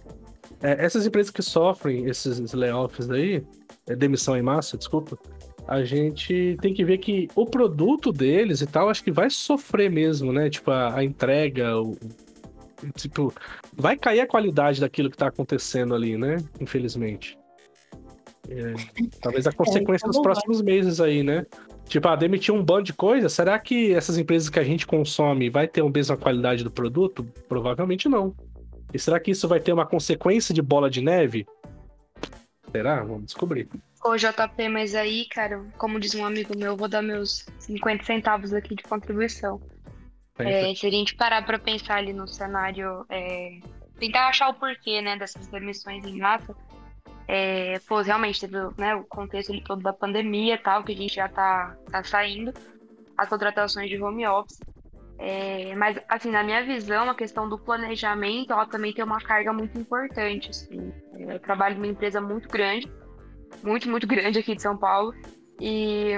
É, essas empresas que sofrem esses layoffs aí, é, demissão em massa, desculpa, a gente tem que ver que o produto deles e tal, acho que vai sofrer mesmo, né? Tipo, a, a entrega, o, tipo, vai cair a qualidade daquilo que tá acontecendo ali, né? Infelizmente. É, talvez a consequência nos então vai. próximos meses aí, né? Tipo, ah, demitir um bando de coisa, será que essas empresas que a gente consome vai ter a mesma qualidade do produto? Provavelmente não. E será que isso vai ter uma consequência de bola de neve? Será? Vamos descobrir. Ô, JP, mas aí, cara, como diz um amigo meu, eu vou dar meus 50 centavos aqui de contribuição. É, se a gente parar para pensar ali no cenário, é, tentar achar o porquê, né, dessas demissões em massa, é, pô, realmente teve né, o contexto ali todo da pandemia tal, que a gente já tá, tá saindo, as contratações de home office. É, mas, assim, na minha visão, a questão do planejamento, ela também tem uma carga muito importante, assim. Eu trabalho numa empresa muito grande, muito, muito grande aqui de São Paulo, e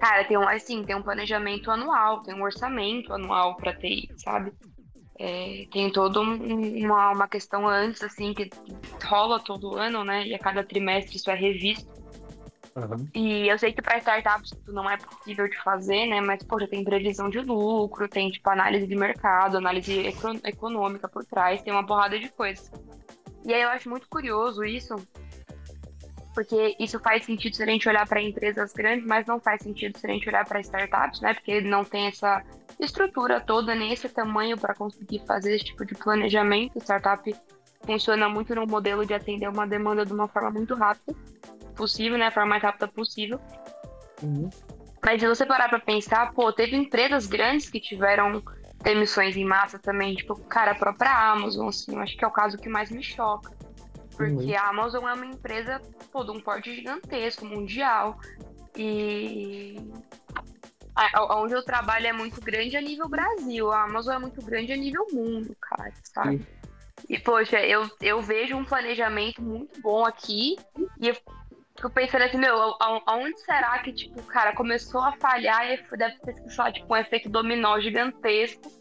Cara, tem um, assim, tem um planejamento anual, tem um orçamento anual para TI, sabe? É, tem toda um, uma, uma questão antes, assim, que rola todo ano, né? E a cada trimestre isso é revisto. Uhum. E eu sei que para startups isso não é possível de fazer, né? Mas, poxa, tem previsão de lucro, tem, tipo, análise de mercado, análise econômica por trás, tem uma porrada de coisas. E aí eu acho muito curioso isso, porque isso faz sentido se a gente olhar para empresas grandes, mas não faz sentido se a gente olhar para startups, né? Porque não tem essa estrutura toda, nem esse tamanho para conseguir fazer esse tipo de planejamento. Startup funciona muito no modelo de atender uma demanda de uma forma muito rápida, possível, né? A forma mais rápida possível. Uhum. Mas se você parar para pensar, pô, teve empresas grandes que tiveram demissões em massa também, tipo, cara, a própria Amazon, assim, eu acho que é o caso que mais me choca. Porque a Amazon é uma empresa pô, de um porte gigantesco, mundial. E onde eu trabalho é muito grande a nível Brasil. A Amazon é muito grande a nível mundo, cara, sabe? Sim. E, poxa, eu, eu vejo um planejamento muito bom aqui. E eu fico pensando assim, meu, aonde será que, tipo, cara, começou a falhar e deve ter sido, tipo, um efeito dominó gigantesco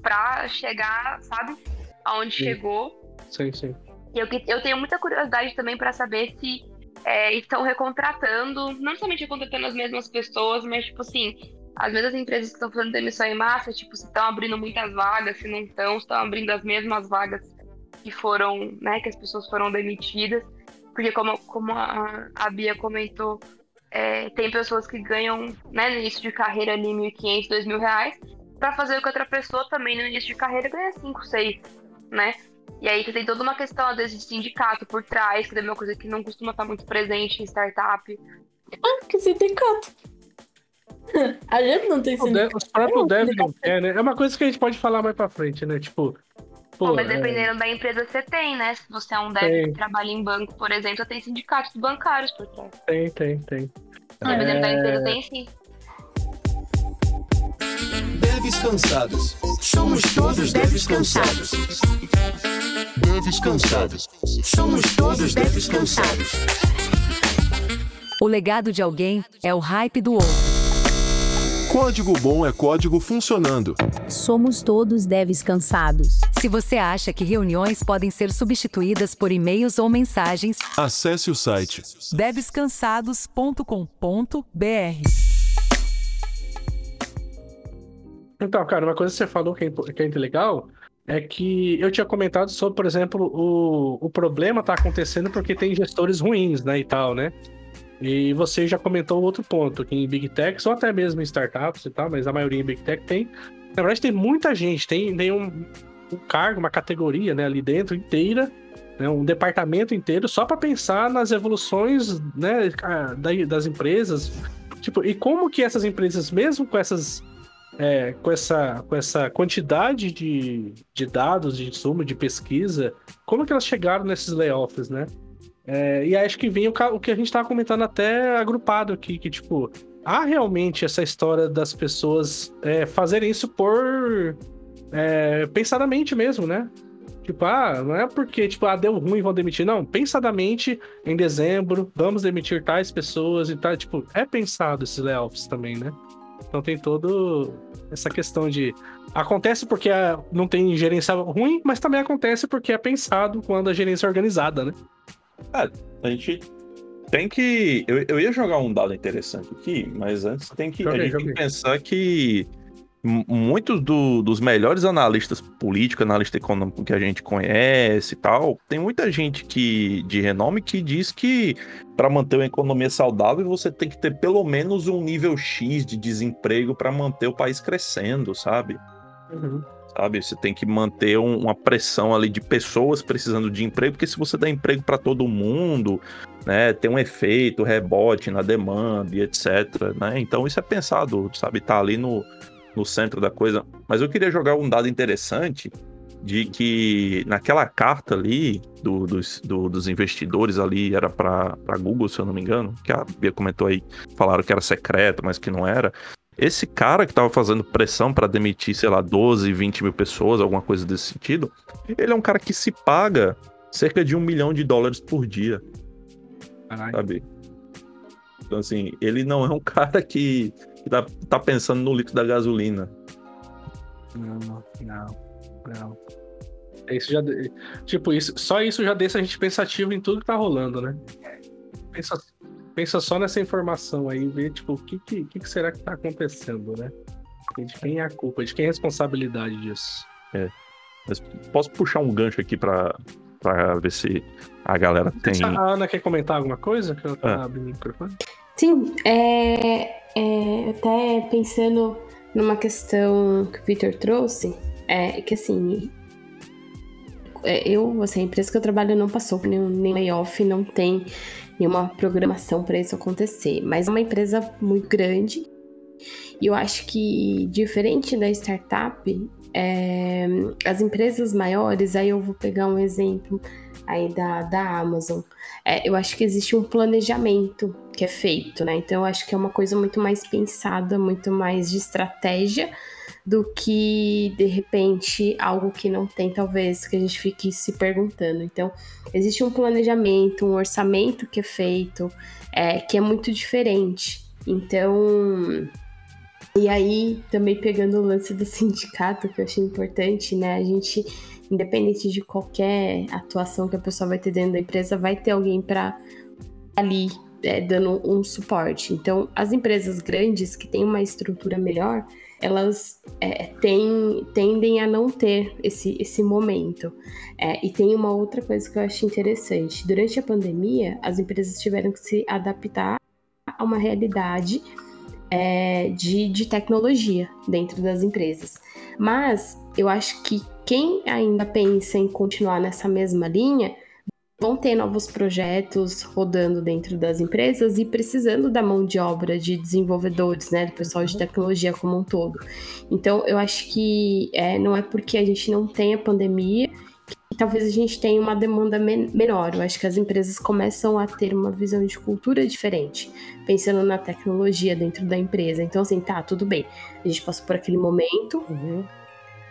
pra chegar, sabe? Aonde sim. chegou. Sim, sim. E eu, eu tenho muita curiosidade também para saber se é, estão recontratando, não somente recontratando as mesmas pessoas, mas, tipo assim, as mesmas empresas que estão fazendo demissão em massa, tipo, se estão abrindo muitas vagas, se não estão, estão abrindo as mesmas vagas que foram, né, que as pessoas foram demitidas. Porque, como, como a, a Bia comentou, é, tem pessoas que ganham, né, no início de carreira ali, 1.500, 2.000 reais, para fazer o que outra pessoa também no início de carreira ganha 5, 6, né? E aí tem toda uma questão, às vezes, de sindicato por trás, que é uma coisa que não costuma estar muito presente em startup. Ah, que sindicato? A gente não tem sindicato. Os próprios dev não quer, né? É uma coisa que a gente pode falar mais pra frente, né? Tipo. Pô, mas é dependendo é... da empresa você tem, né? Se você é um dev tem. que trabalha em banco, por exemplo, tem sindicatos bancários por trás. Tem, tem, tem. Dependendo é... da empresa, tem sim. Devs cansados. Somos todos devs cansados. Devs cansados. Somos todos devs cansados. O legado de alguém é o hype do outro. Código bom é código funcionando. Somos todos devs cansados. Se você acha que reuniões podem ser substituídas por e-mails ou mensagens, acesse o site devscansados.com.br. Então, cara, uma coisa que você falou que é, que é legal é que eu tinha comentado sobre, por exemplo, o, o problema tá acontecendo porque tem gestores ruins, né, e tal, né? E você já comentou outro ponto, que em Big Techs, ou até mesmo em startups e tal, mas a maioria em Big Tech tem. Na verdade, tem muita gente, tem, tem um, um cargo, uma categoria né, ali dentro inteira, né, um departamento inteiro, só para pensar nas evoluções né, das empresas. Tipo, e como que essas empresas, mesmo com essas é, com, essa, com essa quantidade de, de dados, de insumo, de pesquisa, como que elas chegaram nesses layoffs, né? É, e acho que vem o, o que a gente estava comentando até agrupado aqui, que, tipo, há realmente essa história das pessoas é, fazerem isso por... É, pensadamente mesmo, né? Tipo, ah, não é porque, tipo, ah, deu ruim, vão demitir. Não, pensadamente, em dezembro, vamos demitir tais pessoas e tal. Tipo, é pensado esses layoffs também, né? Então tem todo essa questão de acontece porque não tem gerência ruim, mas também acontece porque é pensado quando a gerência é organizada, né? É, a gente tem que. Eu, eu ia jogar um dado interessante aqui, mas antes tem que. Joguei, a gente joguei. tem que pensar que muitos do, dos melhores analistas políticos, analista econômico que a gente conhece e tal, tem muita gente que de renome que diz que para manter uma economia saudável você tem que ter pelo menos um nível X de desemprego para manter o país crescendo, sabe? Uhum. sabe? Você tem que manter um, uma pressão ali de pessoas precisando de emprego, porque se você dá emprego para todo mundo, né, tem um efeito rebote na demanda e etc, né? Então isso é pensado, sabe? Tá ali no, no centro da coisa. Mas eu queria jogar um dado interessante de que naquela carta ali do, dos, do, dos investidores ali era para Google, se eu não me engano, que a Bia comentou aí, falaram que era secreto, mas que não era. Esse cara que estava fazendo pressão para demitir, sei lá, 12, 20 mil pessoas, alguma coisa desse sentido, ele é um cara que se paga cerca de um milhão de dólares por dia. Caralho. Sabe? Então, assim, ele não é um cara que, que tá, tá pensando no litro da gasolina. Não, não, não. Isso já, tipo, isso, só isso já deixa a gente pensativo em tudo que tá rolando, né? Pensa, pensa só nessa informação aí, ver, tipo, o que, que, que será que tá acontecendo, né? De quem é a culpa, de quem é a responsabilidade disso. É. Mas posso puxar um gancho aqui para para ver se a galera tem. A Ana quer comentar alguma coisa? Que eu tô ah. abrindo o microfone. Sim, é, é, até pensando numa questão que o Victor trouxe, é que assim, é, eu, assim, a empresa que eu trabalho não passou por nenhum, nenhum layoff, não tem nenhuma programação para isso acontecer. Mas é uma empresa muito grande. E eu acho que, diferente da startup, é, as empresas maiores, aí eu vou pegar um exemplo aí da, da Amazon. É, eu acho que existe um planejamento que é feito, né? Então eu acho que é uma coisa muito mais pensada, muito mais de estratégia do que de repente algo que não tem, talvez, que a gente fique se perguntando. Então, existe um planejamento, um orçamento que é feito, é, que é muito diferente. Então, e aí, também pegando o lance do sindicato, que eu achei importante, né? A gente, independente de qualquer atuação que a pessoa vai ter dentro da empresa, vai ter alguém para ali é, dando um suporte. Então, as empresas grandes que têm uma estrutura melhor, elas é, têm, tendem a não ter esse, esse momento. É, e tem uma outra coisa que eu acho interessante. Durante a pandemia, as empresas tiveram que se adaptar a uma realidade é, de, de tecnologia dentro das empresas. Mas eu acho que quem ainda pensa em continuar nessa mesma linha vão ter novos projetos rodando dentro das empresas e precisando da mão de obra de desenvolvedores, né, do pessoal de tecnologia como um todo. Então, eu acho que é, não é porque a gente não tem a pandemia talvez a gente tenha uma demanda men menor. Eu acho que as empresas começam a ter uma visão de cultura diferente, pensando na tecnologia dentro da empresa. Então, assim, tá, tudo bem. A gente passou por aquele momento. Uhum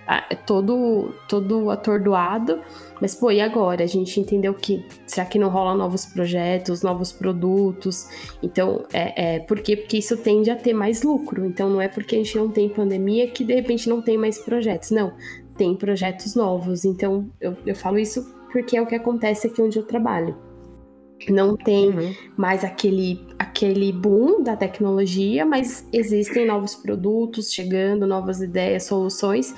é todo, todo atordoado. Mas, pô, e agora? A gente entendeu que será que não rola novos projetos, novos produtos? Então, é, é por quê? Porque isso tende a ter mais lucro. Então, não é porque a gente não tem pandemia que de repente não tem mais projetos. Não, tem projetos novos. Então, eu, eu falo isso porque é o que acontece aqui onde eu trabalho. Não tem uhum. mais aquele, aquele boom da tecnologia, mas existem novos produtos chegando, novas ideias, soluções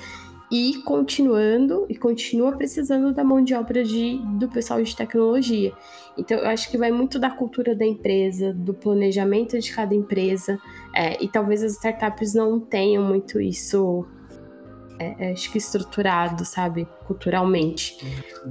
e continuando e continua precisando da mão de obra de, do pessoal de tecnologia. Então, eu acho que vai muito da cultura da empresa, do planejamento de cada empresa, é, e talvez as startups não tenham muito isso é, é, acho que estruturado, sabe? Culturalmente.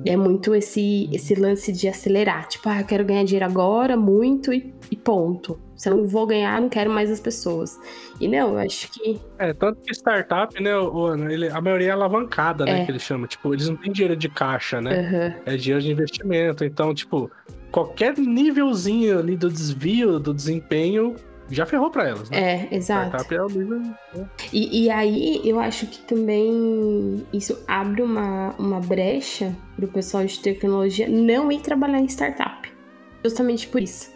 É muito esse, esse lance de acelerar. Tipo, ah, eu quero ganhar dinheiro agora, muito e, e ponto. Se eu não vou ganhar, não quero mais as pessoas. E não, eu acho que. É, tanto que startup, né, Ana, ele, a maioria é alavancada, né? É. Que eles chamam. Tipo, eles não têm dinheiro de caixa, né? Uhum. É dinheiro de investimento. Então, tipo, qualquer nívelzinho ali do desvio do desempenho já ferrou para elas, né? É, exato. Startup é o nível. Né? E, e aí eu acho que também isso abre uma, uma brecha pro pessoal de tecnologia não ir trabalhar em startup. Justamente por isso.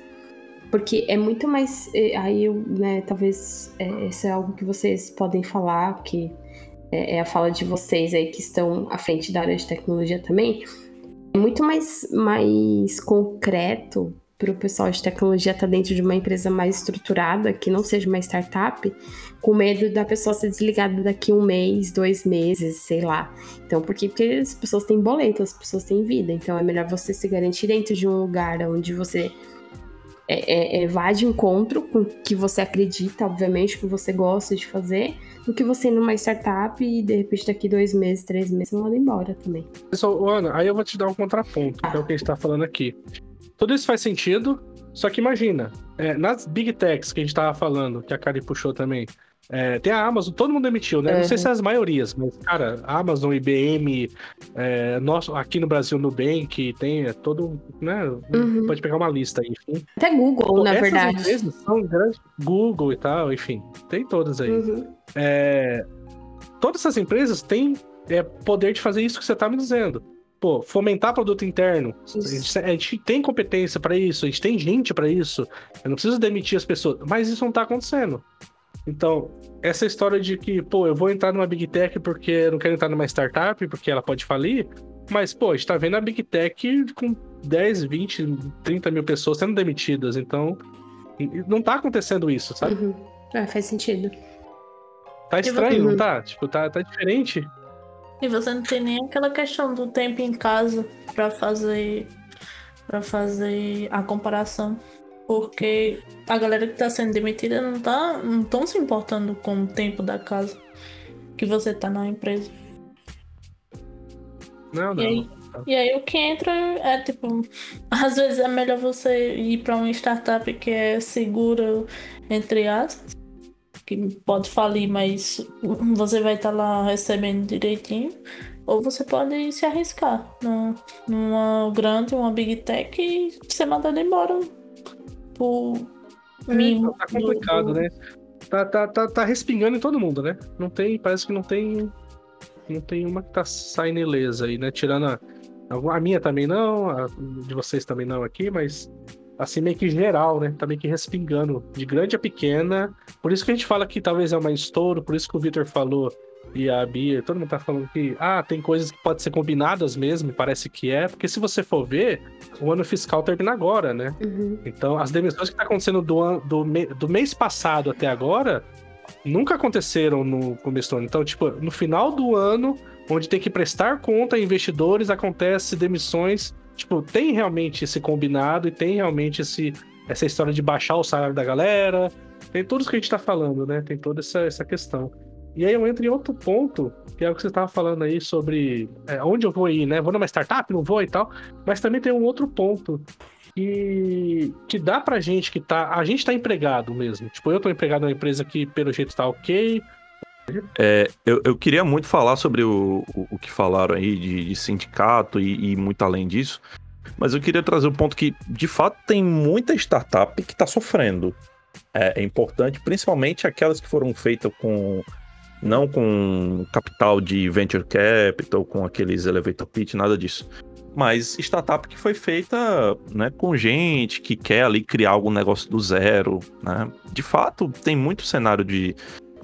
Porque é muito mais. É, aí eu, né, talvez é, isso é algo que vocês podem falar, porque é, é a fala de vocês aí que estão à frente da área de tecnologia também. É muito mais, mais concreto para o pessoal de tecnologia estar tá dentro de uma empresa mais estruturada, que não seja uma startup, com medo da pessoa ser desligada daqui um mês, dois meses, sei lá. Então, por quê? Porque as pessoas têm boleto, as pessoas têm vida. Então, é melhor você se garantir dentro de um lugar onde você é, é, vá de encontro com o que você acredita, obviamente, que você gosta de fazer, do que você ir numa startup e de repente daqui dois meses, três meses, você manda embora também. Pessoal, Ana, aí eu vou te dar um contraponto, que é o que a gente tá falando aqui. Tudo isso faz sentido, só que imagina, é, nas big techs que a gente tava falando, que a Kari puxou também, é, tem a Amazon, todo mundo demitiu, né? Uhum. Não sei se é as maiorias, mas, cara, Amazon, IBM, é, nosso, aqui no Brasil, Nubank, tem é, todo, né? Uhum. Pode pegar uma lista aí, enfim. Até Google, na essas verdade. Empresas são grandes, Google e tal, enfim, tem todas aí. Uhum. É, todas essas empresas têm é, poder de fazer isso que você tá me dizendo. Pô, fomentar produto interno. A gente, a gente, tem competência para isso, a gente tem gente para isso. Eu não preciso demitir as pessoas, mas isso não tá acontecendo. Então, essa história de que, pô, eu vou entrar numa Big Tech porque eu não quero entrar numa startup, porque ela pode falir, mas, pô, a gente tá vendo a Big Tech com 10, 20, 30 mil pessoas sendo demitidas, então não tá acontecendo isso, sabe? Uhum. É, faz sentido. Tá estranho, não tá? Tipo, tá, tá diferente. E você não tem nem aquela questão do tempo em casa para fazer para fazer a comparação. Porque a galera que tá sendo demitida não tá não tão se importando com o tempo da casa que você tá na empresa. Não, não. E aí, e aí o que entra é tipo, às vezes é melhor você ir para uma startup que é segura entre aspas, que pode falir, mas você vai estar tá lá recebendo direitinho. Ou você pode se arriscar numa grande, uma big tech e ser mandado embora tipo. É, tá complicado, do... né? Tá, tá, tá, tá respingando em todo mundo, né? Não tem. Parece que não tem. Não tem uma que tá saindo ilesa aí, né? Tirando a. A minha também não, a de vocês também não aqui, mas assim, meio que geral, né? Tá meio que respingando de grande a pequena. Por isso que a gente fala que talvez é uma estouro, por isso que o Victor falou e a Bia, todo mundo tá falando que, ah, tem coisas que podem ser combinadas mesmo, parece que é, porque se você for ver, o ano fiscal termina agora, né? Uhum. Então, as demissões que tá acontecendo do, do, do mês passado até agora, nunca aconteceram no começo do ano. Então, tipo, no final do ano, onde tem que prestar conta a investidores, acontece demissões. Tipo, tem realmente esse combinado e tem realmente esse, essa história de baixar o salário da galera. Tem tudo isso que a gente tá falando, né? Tem toda essa, essa questão. E aí eu entro em outro ponto, que é o que você estava falando aí sobre é, onde eu vou ir, né? Vou numa startup, não vou e tal. Mas também tem um outro ponto que, que dá pra gente que tá. A gente tá empregado mesmo. Tipo, eu tô empregado numa empresa que, pelo jeito, tá ok. É, eu, eu queria muito falar sobre o, o, o que falaram aí de, de sindicato e, e, muito além disso. Mas eu queria trazer o ponto que, de fato, tem muita startup que está sofrendo. É, é, importante, principalmente aquelas que foram feitas com não com capital de venture capital, com aqueles elevator pitch, nada disso. Mas startup que foi feita né, com gente que quer ali criar algum negócio do zero. Né? De fato, tem muito cenário de,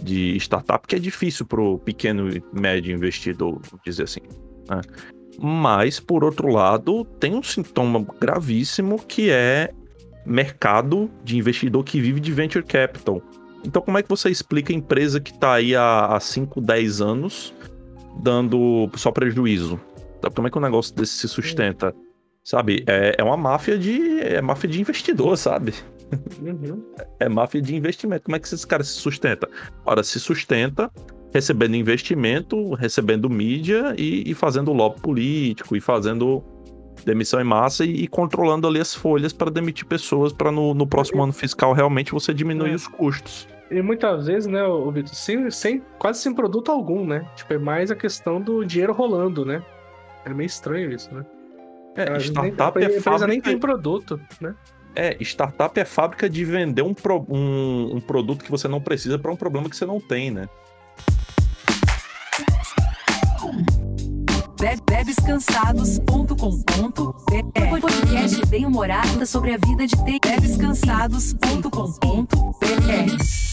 de startup que é difícil para o pequeno e médio investidor, dizer assim. Né? Mas, por outro lado, tem um sintoma gravíssimo que é mercado de investidor que vive de venture capital. Então, como é que você explica a empresa que está aí há 5, 10 anos dando só prejuízo? Como é que um negócio desse se sustenta? Sabe? É, é uma máfia de. É máfia de investidor, sabe? Uhum. É máfia de investimento. Como é que esses caras se sustenta? Ora, se sustenta recebendo investimento, recebendo mídia e, e fazendo lobby político e fazendo demissão em massa e, e controlando ali as folhas para demitir pessoas para no, no, próximo ano fiscal realmente você diminuir é. os custos. E muitas vezes, né, o Vitor, sem, sem, quase sem produto algum, né? Tipo, é mais a questão do dinheiro rolando, né? É meio estranho isso, né? É, startup nem, a é fábrica... nem tem produto, né? É, startup é fábrica de vender um, pro, um, um produto que você não precisa para um problema que você não tem, né? Bebescansados.com.br Podcast bem humorado sobre a vida de bebescansados.com.br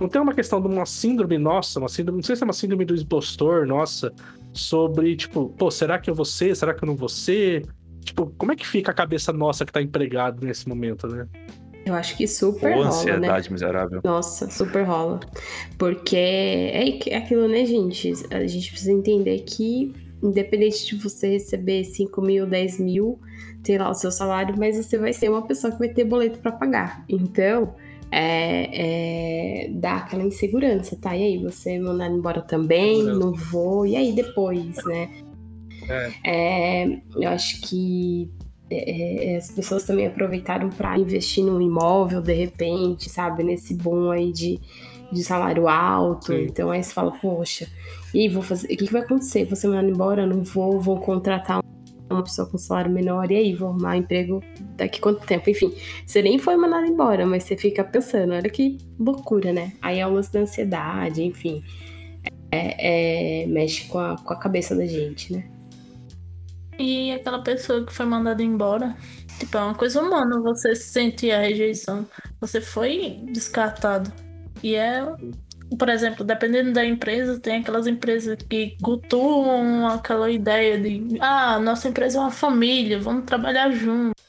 não tem uma questão de uma síndrome nossa, uma síndrome, não sei se é uma síndrome do impostor nossa, sobre, tipo, pô, será que eu vou ser? Será que eu não vou ser? Tipo, como é que fica a cabeça nossa que tá empregado nesse momento, né? Eu acho que super Pô, rola, ansiedade né? miserável. Nossa, super rola. Porque é aquilo, né, gente? A gente precisa entender que independente de você receber 5 mil, 10 mil, ter lá o seu salário, mas você vai ser uma pessoa que vai ter boleto para pagar. Então, é, é, dá aquela insegurança, tá? E aí, você mandar embora também? Não vou. E aí depois, né? É. é eu acho que é, é, as pessoas também aproveitaram para investir no imóvel de repente, sabe? Nesse boom aí de, de salário alto. Sim. Então aí você fala, poxa, e vou fazer. O que, que vai acontecer? Você mandar embora? Não vou, vou contratar uma pessoa com salário menor, e aí, vou arrumar emprego daqui quanto tempo? Enfim, você nem foi mandado embora, mas você fica pensando, olha que loucura, né? Aí é o lance da ansiedade, enfim. É, é, mexe com a, com a cabeça da gente, né? E aquela pessoa que foi mandada embora. Tipo, é uma coisa humana você sentir a rejeição. Você foi descartado. E é. Por exemplo, dependendo da empresa, tem aquelas empresas que cultuam aquela ideia de ah, nossa empresa é uma família, vamos trabalhar juntos.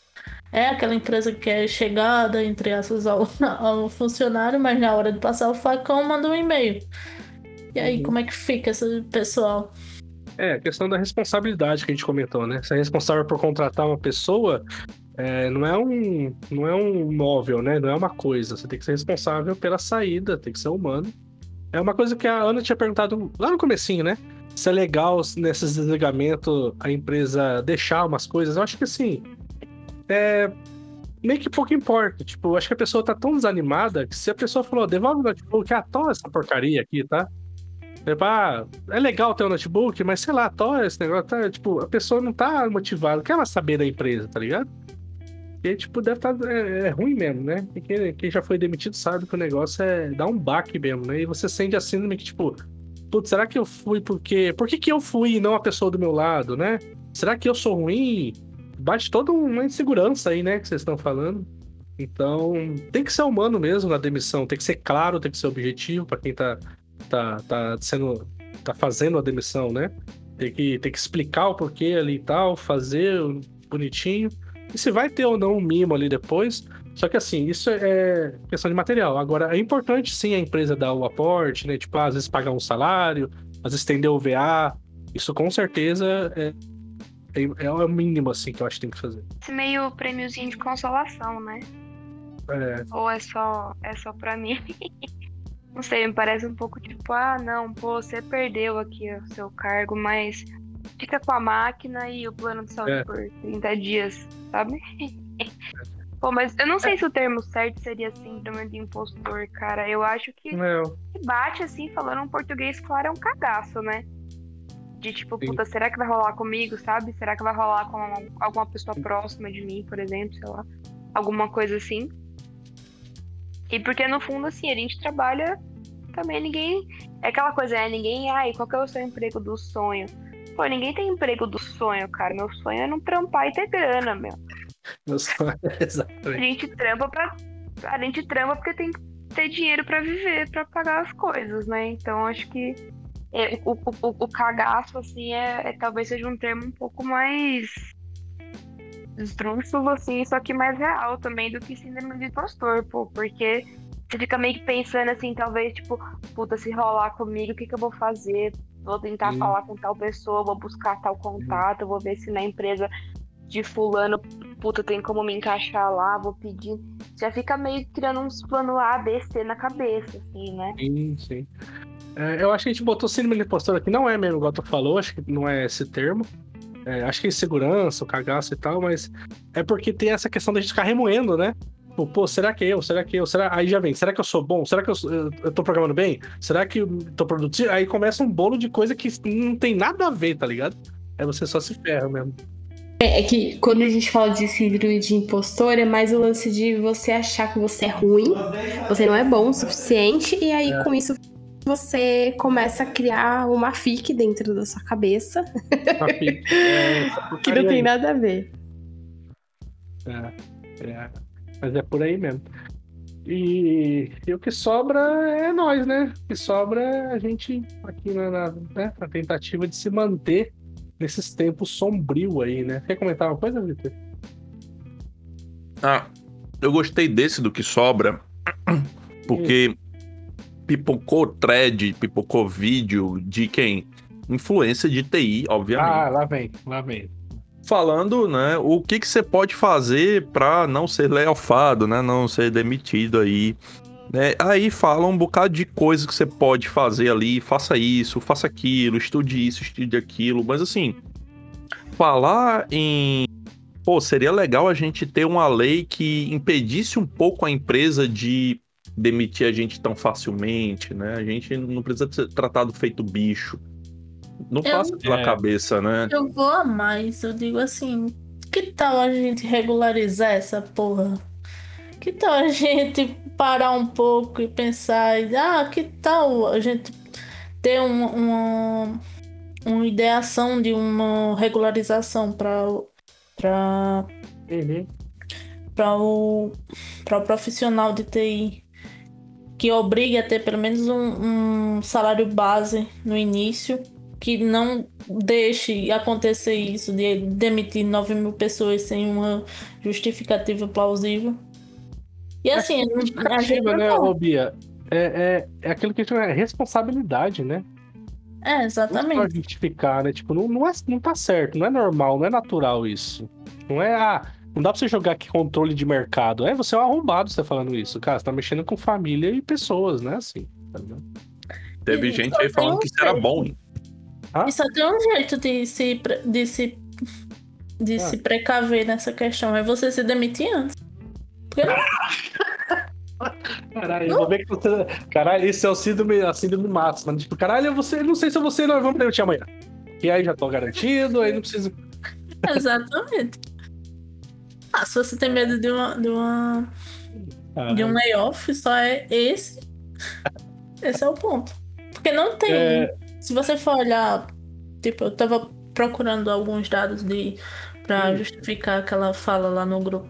É aquela empresa que é chegada, entre aspas, ao, ao funcionário, mas na hora de passar o facão manda um e-mail. E aí, uhum. como é que fica esse pessoal? É, a questão da responsabilidade que a gente comentou, né? Você é responsável por contratar uma pessoa, é, não, é um, não é um móvel, né? Não é uma coisa. Você tem que ser responsável pela saída, tem que ser humano. É uma coisa que a Ana tinha perguntado lá no comecinho, né? Se é legal nesses desligamentos a empresa deixar umas coisas. Eu acho que assim. É, meio que pouco importa. Tipo, acho que a pessoa tá tão desanimada que se a pessoa falou, devolve o notebook, ah, toma essa porcaria aqui, tá? Tipo, ah, é legal ter um notebook, mas sei lá, toa esse negócio, tá? Tipo, a pessoa não tá motivada, quer ela saber da empresa, tá ligado? E, tipo, deve estar. Tá, é, é, ruim mesmo, né? Quem, quem, já foi demitido sabe que o negócio é dar um baque mesmo, né? E você sente a síndrome que, tipo, putz, será que eu fui porque. Por que, que eu fui e não a pessoa do meu lado, né? Será que eu sou ruim? Bate toda uma insegurança aí, né? Que vocês estão falando. Então, tem que ser humano mesmo na demissão, tem que ser claro, tem que ser objetivo para quem tá tá, tá sendo. tá fazendo a demissão, né? Tem que, tem que explicar o porquê ali e tal, fazer bonitinho. E se vai ter ou não um mimo ali depois. Só que assim, isso é questão de material. Agora, é importante sim a empresa dar o aporte, né? Tipo, às vezes pagar um salário, às vezes estender o VA. Isso com certeza é, é, é o mínimo, assim, que eu acho que tem que fazer. Esse meio prêmiozinho de consolação, né? É. Ou é só, é só pra mim? Não sei, me parece um pouco tipo, ah, não, pô, você perdeu aqui o seu cargo, mas fica com a máquina e o plano de saúde é. por 30 dias, sabe? Pô, mas eu não sei se o termo certo seria síndrome de impostor, cara. Eu acho que não. bate assim, falando um português claro, é um cagaço, né? De tipo, Sim. puta, será que vai rolar comigo, sabe? Será que vai rolar com alguma pessoa próxima de mim, por exemplo, sei lá. Alguma coisa assim. E porque no fundo, assim, a gente trabalha também, ninguém. É aquela coisa, é ninguém. Ai, qual que é o seu emprego do sonho? Pô, ninguém tem emprego do sonho, cara. Meu sonho é não trampar e ter grana, meu. Meu sonho, exatamente. A gente trampa pra. A gente trampa porque tem que ter dinheiro para viver, para pagar as coisas, né? Então acho que é, o, o, o, cagaço, assim, é, é, talvez seja um termo um pouco mais esdrúxulo, assim, só que mais real também do que síndrome de impostor, pô, porque você fica meio que pensando assim, talvez, tipo, puta, se rolar comigo, o que, que eu vou fazer? Vou tentar falar com tal pessoa, vou buscar tal contato, vou ver se na empresa de fulano, puta, tem como me encaixar lá, vou pedir. Já fica meio criando uns planos A, B, C na cabeça, assim, né? Sim, sim. É, eu acho que a gente botou síndrome de impostor aqui, não é mesmo igual tu falou, acho que não é esse termo. É, acho que é insegurança, o cagaço e tal, mas é porque tem essa questão da gente ficar remoendo, né? Pô, pô, será que eu? Será que eu? Será... Aí já vem, será que eu sou bom? Será que eu, eu tô programando bem? Será que eu tô produzindo? Aí começa um bolo de coisa que não tem nada a ver, tá ligado? Aí você só se ferra mesmo. É, é que quando a gente fala de síndrome de impostor, é mais o lance de você achar que você é ruim, você não é bom o suficiente, e aí é. com isso você começa a criar uma fic dentro da sua cabeça. É, que não tem nada a ver. É, é, mas é por aí mesmo. E, e, o que sobra é nós, né? O que sobra é a gente aqui na, na, né? na tentativa de se manter nesses tempos sombrios aí, né? Quer comentar uma coisa, Victor? Ah, eu gostei desse do que sobra, porque pipocou thread, pipocou vídeo de quem? influência de TI, obviamente. Ah, lá vem, lá vem. Falando, né, o que que você pode fazer para não ser leofado, né, não ser demitido aí. Né? Aí fala um bocado de coisas que você pode fazer ali, faça isso, faça aquilo, estude isso, estude aquilo, mas assim, falar em pô, seria legal a gente ter uma lei que impedisse um pouco a empresa de demitir a gente tão facilmente, né? A gente não precisa ser tratado feito bicho. Não Eu- passa pela É. cabeça, né? Eu vou a mais, eu digo assim, que tal a gente regularizar essa porra? Que tal a gente parar um pouco e pensar, e, ah, que tal a gente ter uma, uma, uma ideação de uma regularização para para Uhum. para o, para o profissional de TI que obrigue a ter pelo menos um, um salário base no início, que não deixe acontecer isso de demitir 9 mil pessoas sem uma justificativa plausível. E assim, a gente Justificativa, né, não- ô Bia? É, é, é aquilo que a gente chama de responsabilidade, né? É, Não é exatamente. justificar, né? Tipo, não, não, é, não tá certo, não é normal, não é natural isso. Não é, ah, não dá pra você jogar aqui controle de mercado. É, você é um arrombado você tá falando isso. Cara, você tá mexendo com família e pessoas, né? Assim, tá ligado? Teve E gente aí falando tem que um isso era bom, hein? E só tem um jeito de se, de se, de Ah. se precaver nessa questão, é você se demitir antes. Porque Caralho, eu vou ver que você. Caralho, esse é o síndrome, a síndrome máxima. Tipo, caralho, você, não sei se é você, não, vamos demitir amanhã. E aí já tô garantido, aí não precisa. Exatamente. Ah, se você tem medo de uma, de uma de um layoff, só é esse. Esse é o ponto. Porque não tem. É. Se você for olhar, tipo, eu tava procurando alguns dados de para Hum. justificar aquela fala lá no grupo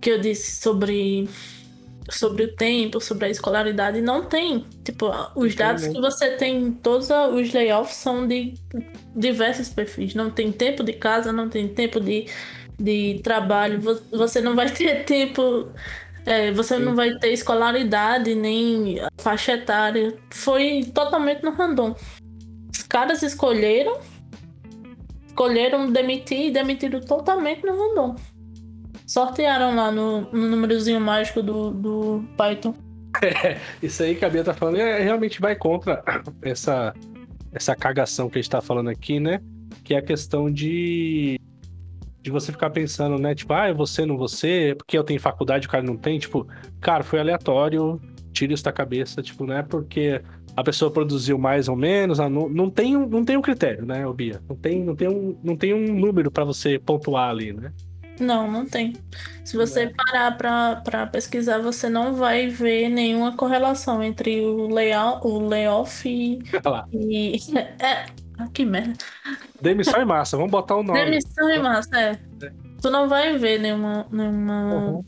que eu disse sobre sobre o tempo, sobre a escolaridade, não tem. Tipo, os dados né? que você tem, todos os layoffs são de diversos perfis. Não tem tempo de casa, não tem tempo de, de trabalho. Vo- Você não vai ter tempo. é, você não vai ter escolaridade nem faixa etária. Foi totalmente no random. Os caras escolheram, escolheram demitir e demitiram totalmente no random. Sortearam lá no, no númerozinho mágico do, do Python. Isso aí que a Bia tá falando é, realmente vai contra essa, essa cagação que a gente tá falando aqui, né? Que é a questão de. De você ficar pensando, né? Tipo, ah, é você, não você, porque eu tenho faculdade, o cara não tem. Tipo, cara, foi aleatório, tira isso da cabeça. Tipo, não é porque a pessoa produziu mais ou menos, ah, não, não, tem, um, não tem um critério, né, ô Bia? Não tem, não tem, um, não tem um número pra você pontuar ali, né? Não, não tem. Se você parar pra, pra pesquisar, você não vai ver nenhuma correlação entre o layout, o layoff e. E- é, ah, que merda. Demissão em massa, vamos botar o nome. Demissão em massa, é. Tu não vai ver nenhuma, nenhuma Uhum.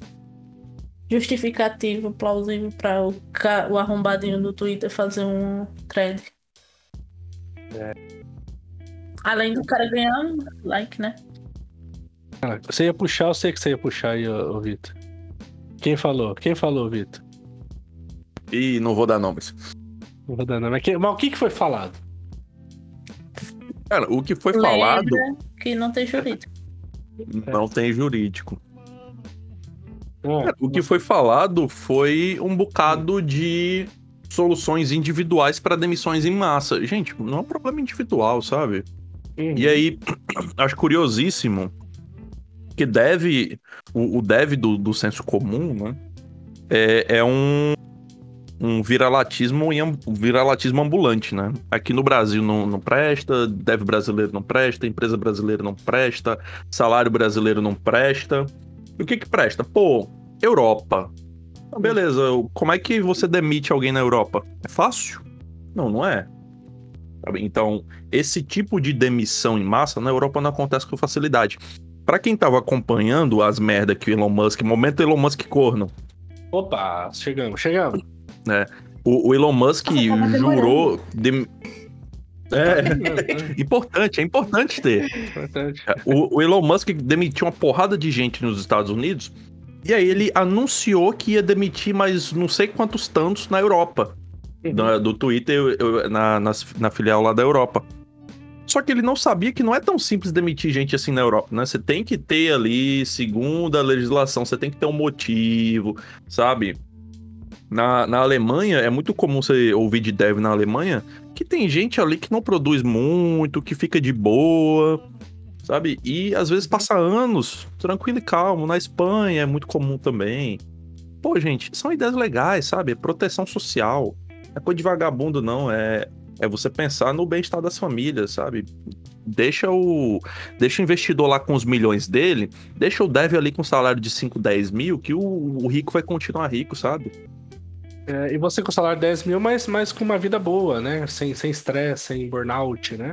justificativa plausível pra o, ca- o arrombadinho do Twitter fazer um thread. É. Além do cara ganhar um like, né? Você ia puxar, eu sei que você ia puxar aí, ô, Vitor. Quem falou? Quem falou, Vitor? E não vou dar nomes. Não vou dar nome. Mas, o que, que foi falado? Cara, o que foi falado Lembra que não tem jurídico. não tem jurídico. Ah, O que foi falado foi um bocado de soluções individuais para demissões em massa. Gente, não é um problema individual, sabe? uhum. E aí, acho curiosíssimo que deve, o, o dev do, do senso comum, né? É, é um, um viralatismo, um viralatismo ambulante, né? Aqui no Brasil não, não presta, dev brasileiro não presta, empresa brasileira não presta, salário brasileiro não presta. E o que que presta? Pô, Europa. Ah, Beleza, como é que você demite alguém na Europa? É fácil? Não, não é. Sabe? Então, esse tipo de demissão em massa na Europa não acontece com facilidade. Pra quem tava acompanhando as merdas que o Elon Musk, momento Elon Musk corno, Opa, chegamos, chegamos. O, o Elon Musk Nossa, tava jurou. dem- É, importante, é importante ter. Importante. O, o Elon Musk demitiu uma porrada de gente nos Estados Unidos. E aí ele anunciou que ia demitir mais não sei quantos tantos na Europa. do, do Twitter eu- eu- na, nas- na filial lá da Europa. Só que ele não sabia que não é tão simples demitir gente assim na Europa, né? Você tem que ter ali, segundo a legislação, você tem que ter um motivo, sabe? Na, na Alemanha, é muito comum você ouvir de dev na Alemanha que tem gente ali que não produz muito, que fica de boa, sabe? E às vezes passa anos tranquilo e calmo. Na Espanha é muito comum também. Pô, gente, são ideias legais, sabe? Proteção social. É coisa de vagabundo, não. É, é você pensar no bem-estar das famílias, sabe? Deixa o, deixa o investidor lá com os milhões dele, deixa o dev ali com um salário de 5, 10 mil, que o, o rico vai continuar rico, sabe? É, e você com salário de 10 mil, mas, mas com uma vida boa, né? Sem sem estresse, sem burnout, né?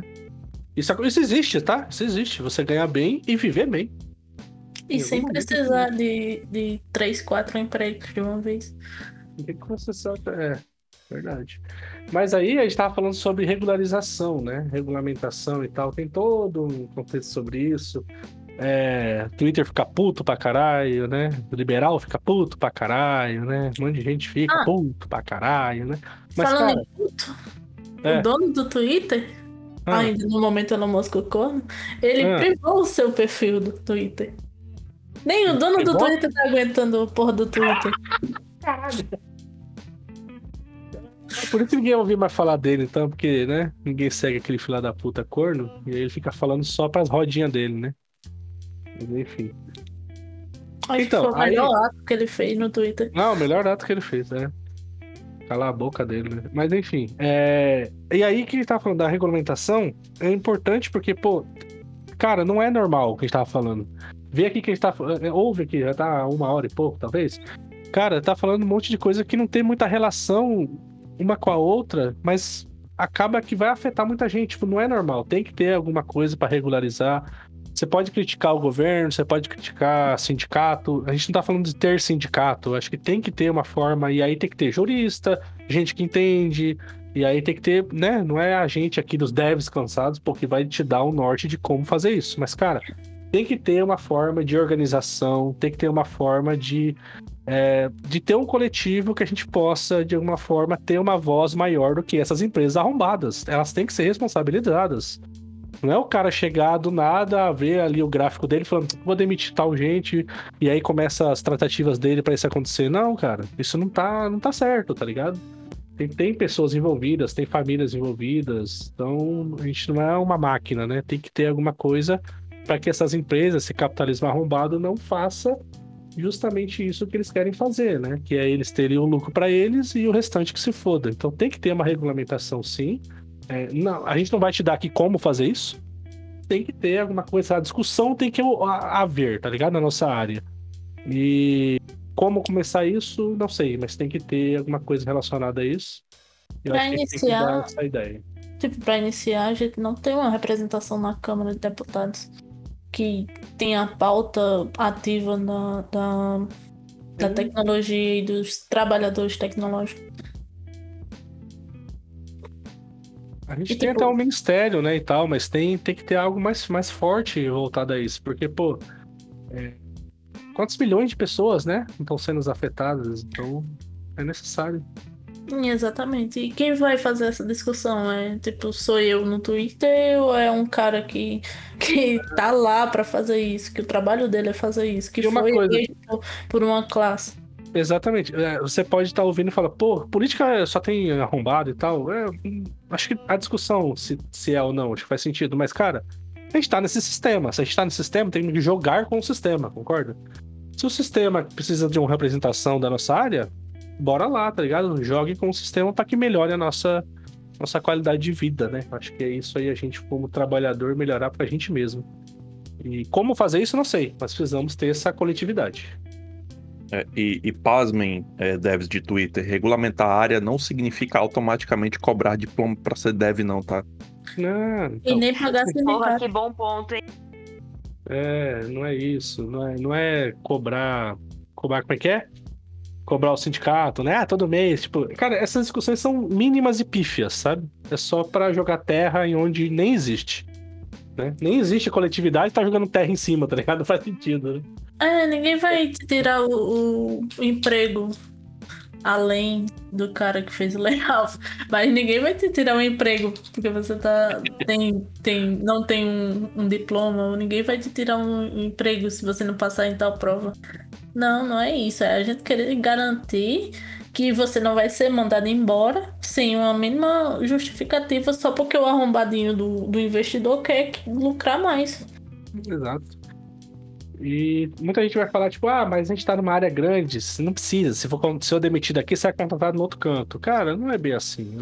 Isso, isso existe, tá? Isso existe. Você ganhar bem e viver bem. E Em sem precisar de, de três, quatro empregos de uma vez. O que você sabe? É, verdade. Mas aí a gente tava falando sobre regularização, né? Regulamentação e tal. Tem todo um contexto sobre isso. É, Twitter fica puto pra caralho, né? O liberal fica puto pra caralho, né? Um monte de gente fica Ah. puto pra caralho, né? Mas, Falando cara, em puto, É. o dono do Twitter, Ah. ainda no momento Elon Musk o corno, ele Ah. privou o seu perfil do Twitter. Nem o dono do? Twitter tá aguentando o porra do Twitter. por isso que ninguém ouviu mais falar dele, então, porque, né? Ninguém segue aquele filho da puta corno, e aí ele fica falando só pras rodinhas dele, né? Mas, enfim. Acho Então, que foi o aí- melhor ato que ele fez no Twitter. Não, o melhor ato que ele fez, né? Calar a boca dele, né? Mas enfim, é... e aí que gente tava falando da regulamentação é importante porque, pô, cara, não é normal o que a gente tava falando. Vê aqui que a gente tá falando, ouve aqui, já tá uma hora e pouco, talvez. Cara, tá falando um monte de coisa que não tem muita relação uma com a outra, mas acaba que vai afetar muita gente. Tipo, não é normal. Tem que ter alguma coisa pra regularizar. Você pode criticar o governo, você pode criticar sindicato. A gente não tá falando de ter sindicato. Acho que tem que ter uma forma, e aí tem que ter jurista, gente que entende. E aí tem que ter, né? Não é a gente aqui dos devs cansados, porque vai te dar o norte de como fazer isso. Mas, cara, tem que ter uma forma de organização, tem que ter uma forma de, é, de ter um coletivo que a gente possa, de alguma forma, ter uma voz maior do que essas empresas arrombadas. Elas têm que ser responsabilizadas. Não é o cara chegar do nada, ver ali o gráfico dele falando, vou demitir tal gente, e aí começa as tratativas dele pra isso acontecer. Não, cara, isso não tá, não tá certo, tá ligado? Tem, tem pessoas envolvidas, tem famílias envolvidas, então a gente não é uma máquina, né? Tem que ter alguma coisa para que essas empresas, esse capitalismo arrombado, não faça justamente isso que eles querem fazer, né? Que é eles terem o lucro para eles e o restante que se foda. Então tem que ter uma regulamentação, sim. É, não, a gente não vai te dar aqui como fazer isso. Tem que ter alguma coisa, a discussão tem que ha- haver, tá ligado? Na nossa área. E como começar isso, não sei, mas tem que ter alguma coisa relacionada a isso. Eu Pra iniciar- essa ideia. Tipo, pra iniciar, a gente não tem uma representação na Câmara de Deputados que tenha a pauta ativa na, da, da tecnologia e dos trabalhadores tecnológicos. A gente E, tem tipo- até um ministério, né, e tal, mas tem, tem que ter algo mais, mais forte voltado a isso, porque, pô, é, quantos milhões de pessoas, né, estão sendo afetadas, então é necessário. Exatamente. E quem vai fazer essa discussão? É tipo, sou eu no Twitter ou é um cara que, que tá lá pra fazer isso, que o trabalho dele é fazer isso, que E foi coisa- por uma classe? Exatamente. É, você pode estar ouvindo e falar, pô, política só tem arrombado e tal. É, hum, acho que a discussão, se, se é ou não, acho que faz sentido, mas, cara, a gente tá nesse sistema. Se a gente tá nesse sistema, tem que jogar com o sistema, concorda? Se o sistema precisa de uma representação da nossa área, bora lá, tá ligado? Jogue com o sistema para que melhore a nossa, nossa qualidade de vida, né? Acho que é isso aí a gente, como trabalhador, melhorar pra gente mesmo. E como fazer isso, não sei, mas precisamos ter essa coletividade. É, e, e pasmem, é, devs de Twitter, regulamentar a área não significa automaticamente cobrar diploma pra ser dev, não, tá? Não, E então, nem pagar Porra, que bom ponto, hein? é, não é isso. Não é, não é cobrar. Cobrar como é que é? Cobrar o sindicato, né? Ah, todo mês. Tipo, cara, essas discussões são mínimas e pífias, sabe? É só pra jogar terra em onde nem existe. Né? Nem existe coletividade, tá jogando terra em cima, tá ligado? Não faz sentido, né? É, ninguém vai te tirar o, o- emprego além do cara que fez o layoff. Mas ninguém vai te tirar um emprego porque você tá, tem, tem, não tem um, um diploma, ninguém vai te tirar um emprego se você não passar em tal prova. Não, não é isso. É a gente querer garantir que você não vai ser mandado embora sem uma mínima justificativa só porque o arrombadinho do, do investidor quer lucrar mais. Exato. E muita gente vai falar, tipo, ah, mas a gente tá numa área grande, não precisa. Se for se eu demitido aqui, você é contratado no outro canto. Cara, não é bem assim.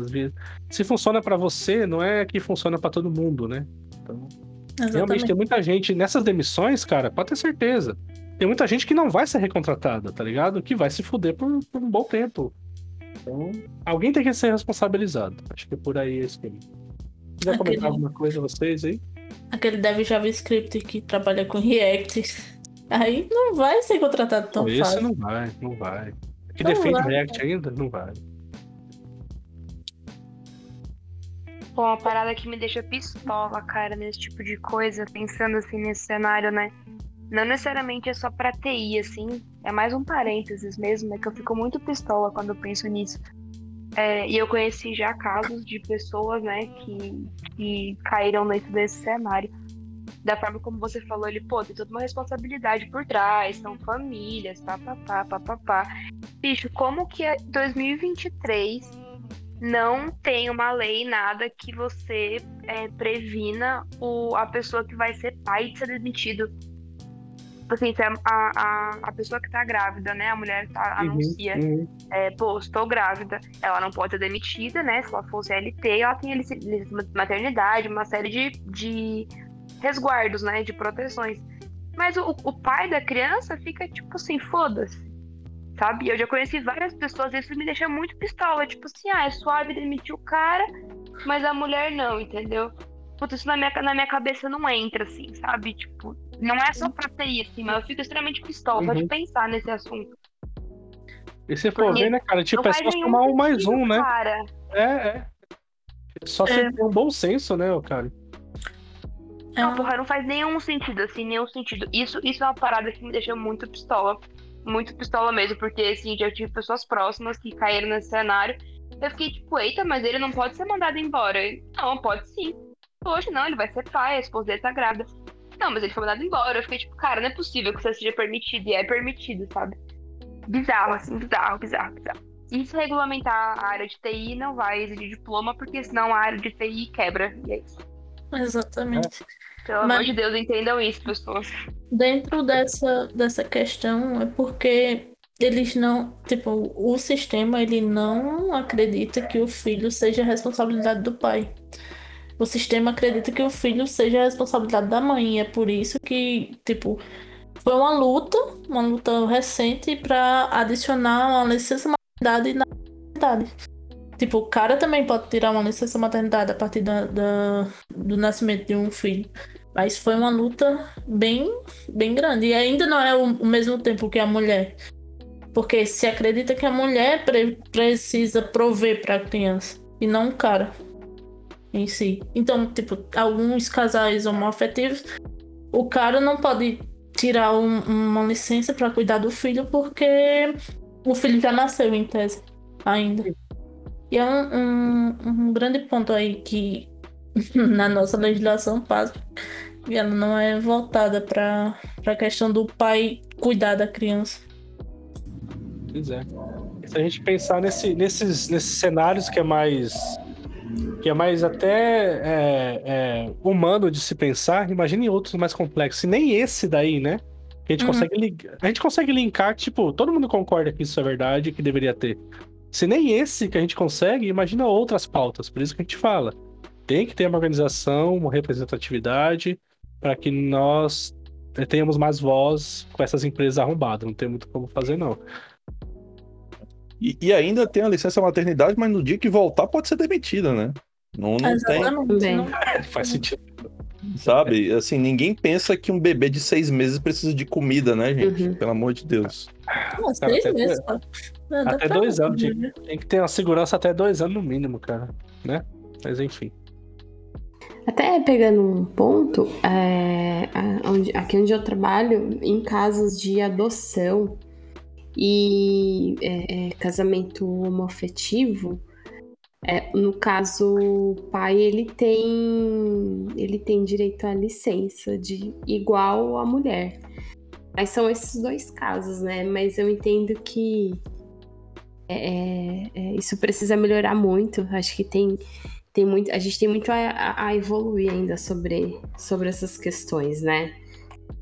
Se funciona para você, não é que funciona para todo mundo, né? Então, realmente tem muita gente nessas demissões, cara, pode ter certeza. Tem muita gente que não vai ser recontratada, tá ligado? Que vai se fuder por, por um bom tempo. Então, alguém tem que ser responsabilizado. Acho que é por aí esse esquema. Quiser comentar alguma coisa vocês aí? Aquele dev JavaScript que trabalha com React. Aí não vai ser contratado tão Esse fácil. não vai, não vai. Que não defende vai. React ainda? Não vai. Bom, uma parada que me deixa pistola, cara, nesse tipo de coisa, pensando assim nesse cenário, né? Não necessariamente é só pra TI, assim, é mais um parênteses mesmo, é que eu fico muito pistola quando eu penso nisso. É, e eu conheci já casos de pessoas, né, que, que caíram dentro desse cenário. Da forma como você falou, ele, pô, tem toda uma responsabilidade por trás, são famílias, papapá, papapá. Bicho, como que 2023 não tem uma lei, nada que você é, previna o, a pessoa que vai ser pai de ser demitido? Assim, se a, a, a pessoa que tá grávida, né? A mulher tá, uhum, anuncia, uhum. É, pô, estou grávida, ela não pode ser demitida, né? Se ela for CLT, ela tem licença maternidade, uma série de, de resguardos, né? De proteções. Mas o, o pai da criança fica tipo assim, foda-se. Sabe? Eu já conheci várias pessoas, isso me deixa muito pistola. Tipo assim, ah, é suave demitir o cara, mas a mulher não, entendeu? Puta, isso na minha, na minha cabeça não entra, assim, sabe? Tipo, não é só pra TI, assim, mas eu fico extremamente pistola uhum. só de pensar nesse assunto. E se for ver, né, cara? Tipo, é só somar um mais um, né? Cara. É, é. Só se é. tem um bom senso, né, cara? Não, porra, não faz nenhum sentido, assim, nenhum sentido. Isso, isso é uma parada que me deixa muito pistola. Muito pistola mesmo, porque, assim, já tive pessoas próximas que caíram nesse cenário. Eu fiquei tipo, eita, mas ele não pode ser mandado embora. Não, pode sim. Poxa, não, ele vai ser pai, a esposa dele tá grávida. Não, mas ele foi mandado embora. Eu fiquei tipo, cara, não é possível que isso seja permitido. E é permitido, sabe? Bizarro, assim, bizarro, bizarro, bizarro. E se regulamentar a área de TI, não vai exigir diploma, porque senão a área de TI quebra. E é isso. Exatamente. Pelo Mas, amor de Deus, entendam isso, pessoas. Dentro dessa, dessa questão, é porque eles não. Tipo, o sistema ele não acredita que o filho seja responsabilidade do pai o sistema acredita que o filho seja a responsabilidade da mãe. E é por isso que, tipo, foi uma luta, uma luta recente para adicionar uma licença maternidade na maternidade. Tipo, o cara também pode tirar uma licença maternidade a partir da, da, do nascimento de um filho. Mas foi uma luta bem, bem grande. E ainda não é o, o mesmo tempo que a mulher. Porque se acredita que a mulher pre precisa prover para a criança e não o cara em si. Então, tipo, alguns casais homoafetivos, o cara não pode tirar um, uma licença para cuidar do filho porque o filho já nasceu em tese ainda. E é um, um, um grande ponto aí que na nossa legislação passa e ela não é voltada para a questão do pai cuidar da criança. Pois é. Se a gente pensar nesse, nesses, nesses cenários que é mais que é mais até é, é, humano de se pensar, imagine outros mais complexos. E nem esse daí, né? Que a gente, uhum. consegue linkar, a gente consegue linkar, tipo, todo mundo concorda que isso é verdade que deveria ter. Se nem esse que a gente consegue, imagina outras pautas. Por isso que a gente fala. Tem que ter uma organização, uma representatividade, para que nós tenhamos mais voz com essas empresas arrombadas. Não tem muito como fazer, não. E, e, ainda tem a licença maternidade, mas no dia que voltar pode ser demitida, né? Não, não tem. Não. Faz sentido. Sabe, assim, ninguém pensa que um bebê de seis meses precisa de comida, né, gente? Uhum. Pelo amor de Deus. Não, seis até meses, Até dois anos. Tem, tem que ter uma segurança até dois anos no mínimo, cara. Né? Mas enfim. Até pegando um ponto, é, onde, aqui onde eu trabalho, em casos de adoção, E é, é, casamento homoafetivo, é, no caso, o pai ele tem ele tem direito à licença de igual à mulher. Mas são esses dois casos, né? Mas eu entendo que é, é, é isso precisa melhorar muito. Acho que tem, tem muito, a gente tem muito a, a evoluir ainda sobre, sobre essas questões, né?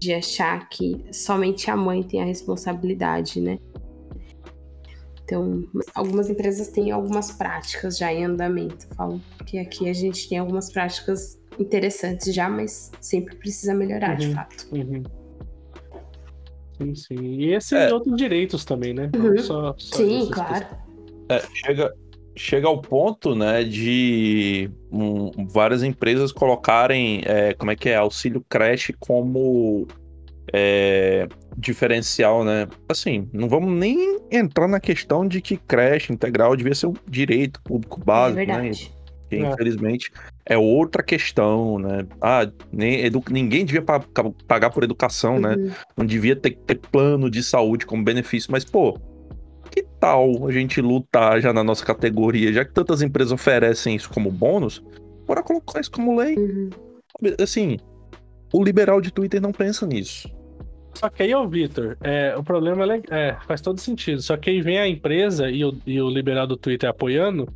De achar que somente a mãe tem a responsabilidade, né? Então, algumas empresas têm algumas práticas já em andamento. Falo que aqui a gente tem algumas práticas interessantes já, mas sempre precisa melhorar, uhum, de fato. Uhum. Sim, sim. E esses é. outros direitos também, né? Uhum. Só, só sim, claro. É, chega, chega ao ponto, né, de um, várias empresas colocarem, é, como é que é, auxílio creche como é, diferencial, né? Assim, não vamos nem entrar na questão de que creche integral devia ser um direito público básico, é né? Que, é. infelizmente é outra questão, né? Ah, nem edu... ninguém devia pa pagar por educação, né? uhum. né? Não devia ter, ter plano de saúde como benefício, mas pô, a gente lutar já na nossa categoria, já que tantas empresas oferecem isso como bônus, bora colocar isso como lei. Uhum. Assim, o liberal de Twitter não pensa nisso. Só que aí, ô Vitor, é, o problema é, é, faz todo sentido. Só que aí vem a empresa e o, e o liberal do Twitter apoiando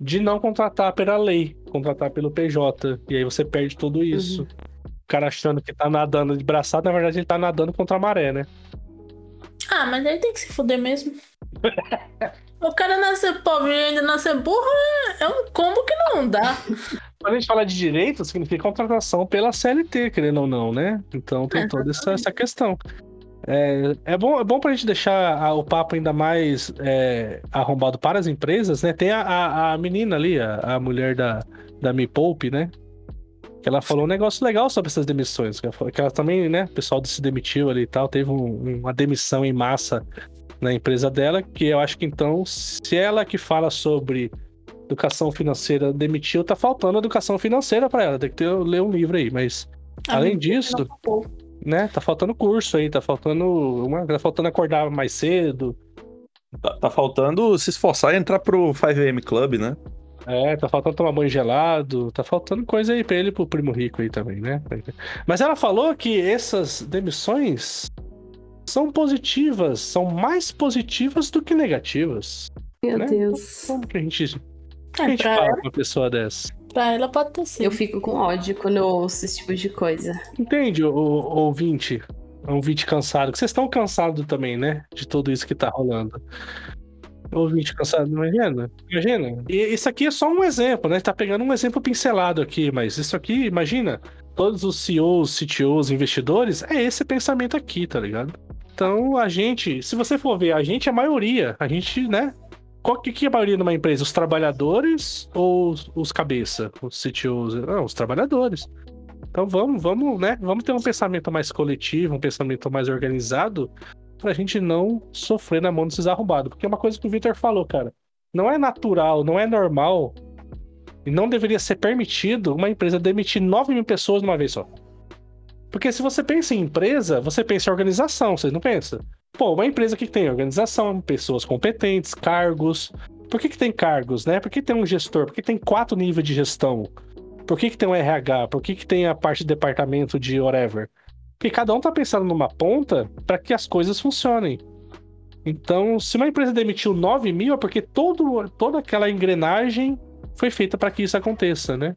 de não contratar pela lei, contratar pelo PJ. E aí você perde tudo isso. Uhum. O cara achando que tá nadando de braçada, na verdade ele tá nadando contra a maré, né? Ah, mas aí tem que se fuder mesmo. o cara nascer pobre e ainda nascer burro é, é um combo que não dá. Quando a gente fala de direito, significa contratação pela CLT, querendo ou não, né? Então tem toda essa, essa questão. É, é, bom, é bom pra gente deixar a, o papo ainda mais é, arrombado para as empresas, né? Tem a, a, a menina ali, a, a, mulher da, da Me Poupe, né? Que ela falou um negócio legal sobre essas demissões. Que ela, que ela também, né? O pessoal se demitiu ali e tal, teve um, uma demissão em massa na empresa dela, que eu acho que então, se ela que fala sobre educação financeira demitiu, tá faltando educação financeira para ela. Tem que ter, ler um livro aí, mas a além disso, né, tá faltando curso aí, tá faltando uma, tá faltando acordar mais cedo. Tá, tá faltando se esforçar e entrar pro 5am Club, né? É, tá faltando tomar banho gelado, tá faltando coisa aí pra ele pro primo rico aí também, né? Mas ela falou que essas demissões são positivas, são mais positivas do que negativas. Meu né? Deus. Como que a gente que é, a gente fala ela... uma pessoa dessa? Pra ela pode ter sido. Eu fico com ódio quando eu ouço esse tipo de coisa. Entende, o, o ouvinte? Ouvinte cansado. Que vocês estão cansados também, né? De tudo isso que tá rolando. Ouvinte cansado, imagina? Imagina. E isso aqui é só um exemplo, né? Tá pegando um exemplo pincelado aqui, mas isso aqui, imagina, todos os CEOs, CTOs, investidores, é esse pensamento aqui, tá ligado? Então, a gente, se você for ver, a gente é a maioria. A gente, né, qual que, que é a maioria de uma empresa? Os trabalhadores ou os, os cabeça, os CTOs? Não, os trabalhadores. Então vamos, vamos, né? Vamos ter um pensamento mais coletivo, um pensamento mais organizado, pra gente não sofrer na mão desses arrombados. Porque é uma coisa que o Victor falou, cara. Não é natural, não é normal e não deveria ser permitido uma empresa demitir 9 mil pessoas de uma vez só. Porque se você pensa em empresa, você pensa em organização, vocês não pensam? Pô, uma empresa que tem organização, pessoas competentes, cargos. Por que, que tem cargos, né? Por que tem um gestor? Por que tem quatro níveis de gestão? Por que, que tem um RH? Por que, que tem a parte de departamento de whatever? Porque cada um tá pensando numa ponta para que as coisas funcionem. Então, se uma empresa demitiu 9 mil, é porque todo, toda aquela engrenagem foi feita para que isso aconteça, né?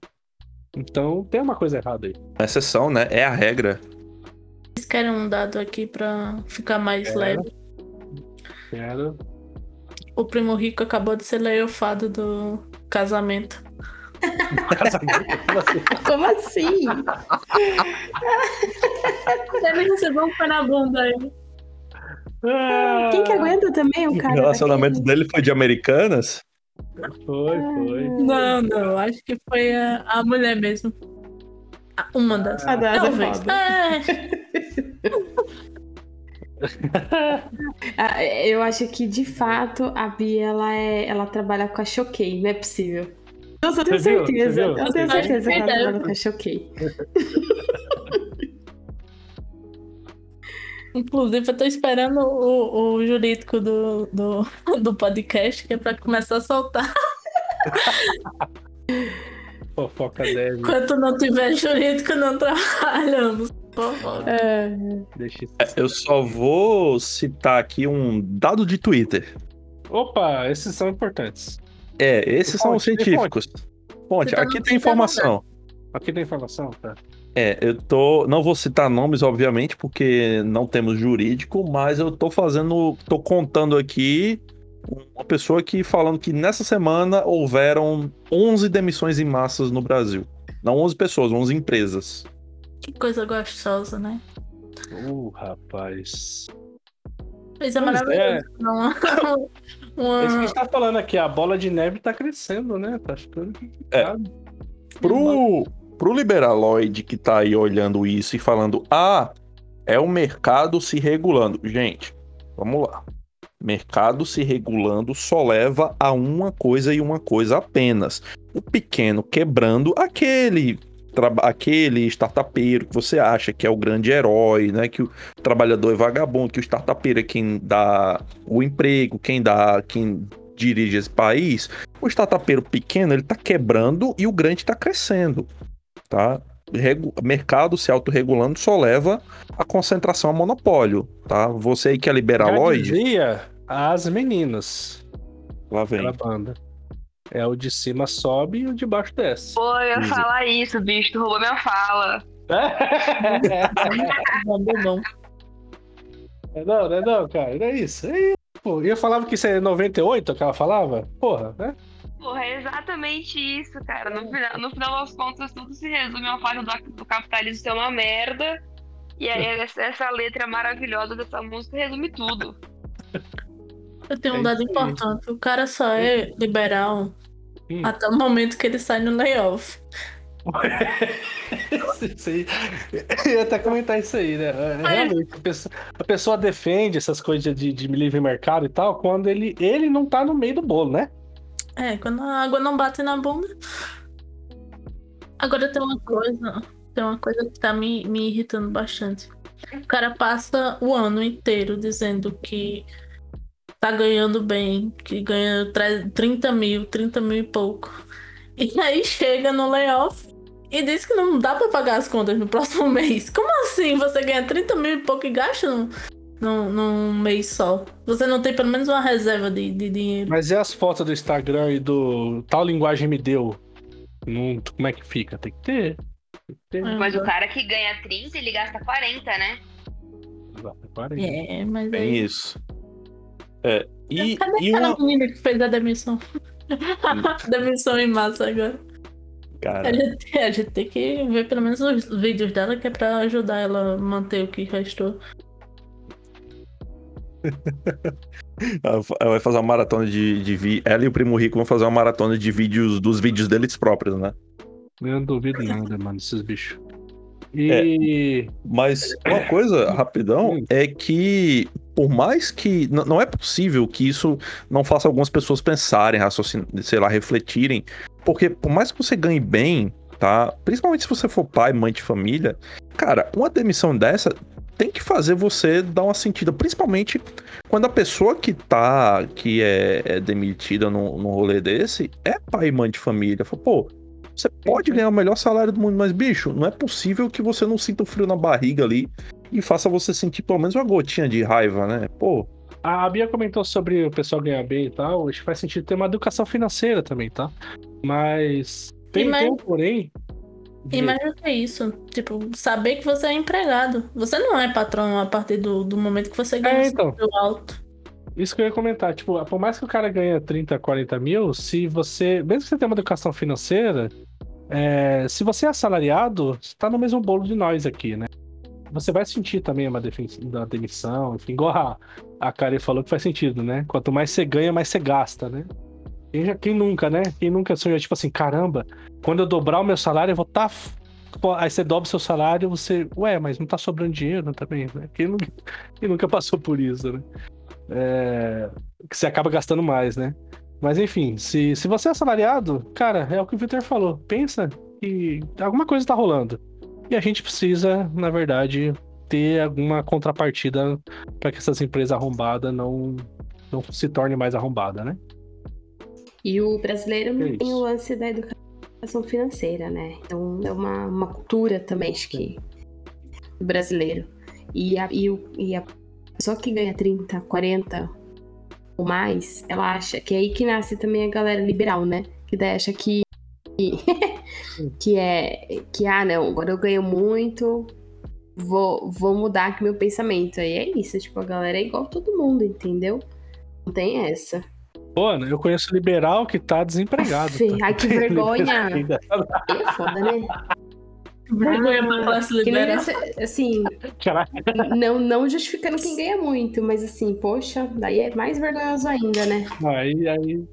Então, tem uma coisa errada aí. A exceção, né? É a regra. Vocês querem um dado aqui pra ficar mais Quero. leve? Quero. O primo rico acabou de ser leofado do casamento. Casamento? Como assim? Deve receber um pé na bunda aí. Ah, Quem que aguenta também o cara? O relacionamento dele foi de americanas? Foi, foi. Não, não, acho que foi a, a mulher mesmo. Uma das. A das Talvez. É. ah, eu acho que de fato a Bia ela, é, ela trabalha com a Choquei, não é possível. Nossa, eu tenho Você certeza. Eu tenho certeza que ela trabalha com a Choquei. Inclusive, eu tô esperando o, o jurídico do, do, do podcast, que é pra começar a soltar. Fofoca deve. Enquanto não tiver jurídico, não trabalhamos. É, Deixa isso. É, Eu só vou citar aqui um dado de Twitter. Opa, esses são importantes. É, esses são os científicos. Fonte, Você tá aqui tem Twitter, informação. Aqui tem informação, tá? É, eu tô. Não vou citar nomes, obviamente, porque não temos jurídico, mas eu tô fazendo. tô contando aqui uma pessoa aqui falando que nessa semana houveram 11 demissões em massas no Brasil. Não 11 pessoas, 11 empresas. Que coisa gostosa, né? Uh, rapaz. Coisa Pois maravilhosa. Uma, uma- É isso que a gente tá falando aqui, a bola de neve tá crescendo, né? Tá ficando complicado. Pro, pro liberaloide que tá aí olhando isso e falando, ah, é o mercado se regulando. Gente, vamos lá. Mercado se regulando só leva a uma coisa e uma coisa apenas. O pequeno quebrando aquele aquele startupeiro que você acha que é o grande herói, né? Que o trabalhador é vagabundo, que o startupeiro é quem dá o emprego, quem dá, quem dirige esse país. O startupeiro pequeno, ele tá quebrando e o grande tá crescendo, tá? Regu- mercado se autorregulando só leva a concentração a monopólio, tá? Você aí que é Já liberaloide, dizia as meninas lá vem. da banda. É o de cima sobe e o de baixo desce. Pô, eu ia falar isso, bicho, tu roubou minha fala. Bom, bom, bom. É não, não é não, cara. Não é isso. É isso, pô. E eu falava que isso é 98, que ela falava? Porra, né? Porra, é exatamente isso, cara. No final, no final das contas, tudo se resume ao fato do, do capitalismo ser uma merda. E aí, essa, essa letra maravilhosa dessa música resume tudo. Eu tenho um É dado importante. O cara só é liberal Hum. até o momento que ele sai no layoff. isso aí. Eu ia até comentar isso aí, né? É, Realmente, a pessoa, a pessoa defende essas coisas de, de livre mercado e tal quando ele, ele não tá no meio do bolo, né? É, quando a água não bate na bunda. Agora tem uma coisa. Tem uma coisa que tá me, me irritando bastante. O cara passa o ano inteiro dizendo que tá ganhando bem, que ganha tre- 30 mil, 30 mil e pouco. E aí chega no layoff e diz que não dá pra pagar as contas no próximo mês. Como assim você ganha 30 mil e pouco e gasta num, num, num mês só? Você não tem pelo menos uma reserva de, de dinheiro. Mas e as fotos do Instagram e do tal linguagem me deu? Não, como é que fica? Tem que ter. Tem que ter. É. Mas o cara que ganha 30, ele gasta 40, né? Parei. É, mas aí... isso. É, e, Cadê e aquela uma. menina que fez a demissão? demissão em massa agora. Cara, A gente, a gente tem que ver pelo menos os vídeos dela, que é pra ajudar ela a manter o que restou. ela ela vai fazer uma maratona de, de vi... Ela e o Primo Rico vão fazer uma maratona de vídeos dos vídeos deles próprios, né? Eu não duvido nada, mano, esses bichos. E. Mas uma coisa, rapidão, é que por mais que. Não é possível que isso não faça algumas pessoas pensarem, sei lá, refletirem. Porque por mais que você ganhe bem, tá? Principalmente se você for pai, mãe de família, cara, uma demissão dessa tem que fazer você dar uma sentida, principalmente quando a pessoa que tá, que é, é demitida num, num rolê desse, é pai e mãe de família. Fala, pô, você pode ganhar o melhor salário do mundo, mas, bicho, não é possível que você não sinta o frio na barriga ali e faça você sentir pelo menos uma gotinha de raiva, né? Pô, A Bia comentou sobre o pessoal ganhar bem e tal. Acho que faz sentido ter uma educação financeira também, tá? Mas. Tem, mais- tem um porém. de- E mais do que isso, tipo, saber que você é empregado. Você não é patrão a partir do, do momento que você ganha É, um então. salário alto. Isso que eu ia comentar, tipo, por mais que o cara ganhe 30, 40 mil, se você. Mesmo que você tenha uma educação financeira, é, se você é assalariado, você tá no mesmo bolo de nós aqui, né? Você vai sentir também uma da demissão, enfim, igual a, a Karen falou que faz sentido, né? Quanto mais você ganha, mais você gasta, né? Quem, já- quem nunca, né? Quem nunca sonhou, tipo assim, caramba, quando eu dobrar o meu salário, eu vou tá. f- Pô, Aí você dobra o seu salário, você. Ué, mas não tá sobrando dinheiro também, né? Quem nunca, quem nunca passou por isso, né? É, que você acaba gastando mais, né? Mas enfim, se, se você é assalariado, cara, é o que o Victor falou. Pensa que alguma coisa tá rolando. E a gente precisa, na verdade, ter alguma contrapartida para que essas empresas arrombadas não, não se tornem mais arrombadas, né? E o brasileiro não É tem o lance da educação financeira, né? Então é uma, uma cultura também, acho que, do brasileiro. E a, e, o, e a pessoa que ganha 30, 40 ou mais, ela acha que é aí que nasce também a galera liberal, né? Que daí acha que. que é. Que, ah, não, agora eu ganho muito, vou, vou mudar aqui meu pensamento. Aí é isso, tipo, a galera é igual todo mundo, entendeu? Não tem essa. Pô, eu conheço liberal que tá desempregado. Aff, tá? ai, que vergonha. Aí é foda, né? Vergonha pra Ah, classe liberal. ser- assim, Caraca. não, não justificando quem ganha muito, mas assim, poxa, daí é mais vergonhoso ainda, né? Aí, aí.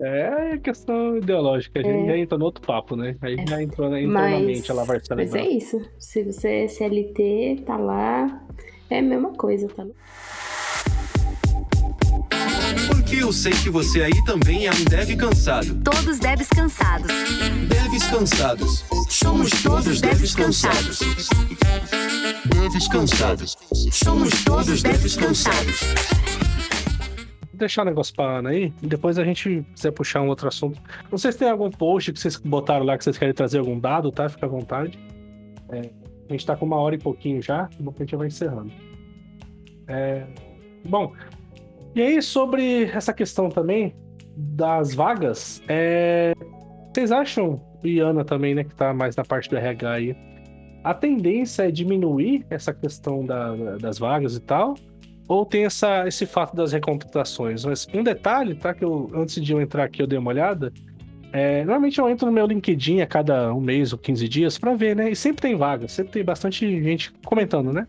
É questão ideológica. A gente É. já entra no outro papo, né? Aí já entrou, na- entrou na Mas, mente a lavagem mas é cerebral. isso. Se você é CLT, tá lá, é a mesma coisa, tá? Porque eu sei que você aí também é um dev cansado. Todos devs cansados. Devs cansados. Somos todos devs cansados. Devs cansados. Somos todos devs cansados. Vou deixar o negócio pra Ana aí, e depois a gente quiser puxar um outro assunto. Não sei se tem algum post que vocês botaram lá que vocês querem trazer algum dado, tá? Fica à vontade. É, a gente tá com uma hora e pouquinho já, então a gente já vai encerrando. É, bom, e aí sobre essa questão também das vagas, é, vocês acham, e Ana também, né, que tá mais na parte do RH aí, a tendência é diminuir essa questão da- das vagas e tal? Ou tem essa, esse fato das recontratações? Mas um detalhe, tá? Que eu, antes de eu entrar aqui, eu dei uma olhada. É, normalmente eu entro no meu LinkedIn a cada um mês ou 15 dias pra ver, né? E sempre tem vaga, sempre tem bastante gente comentando, né?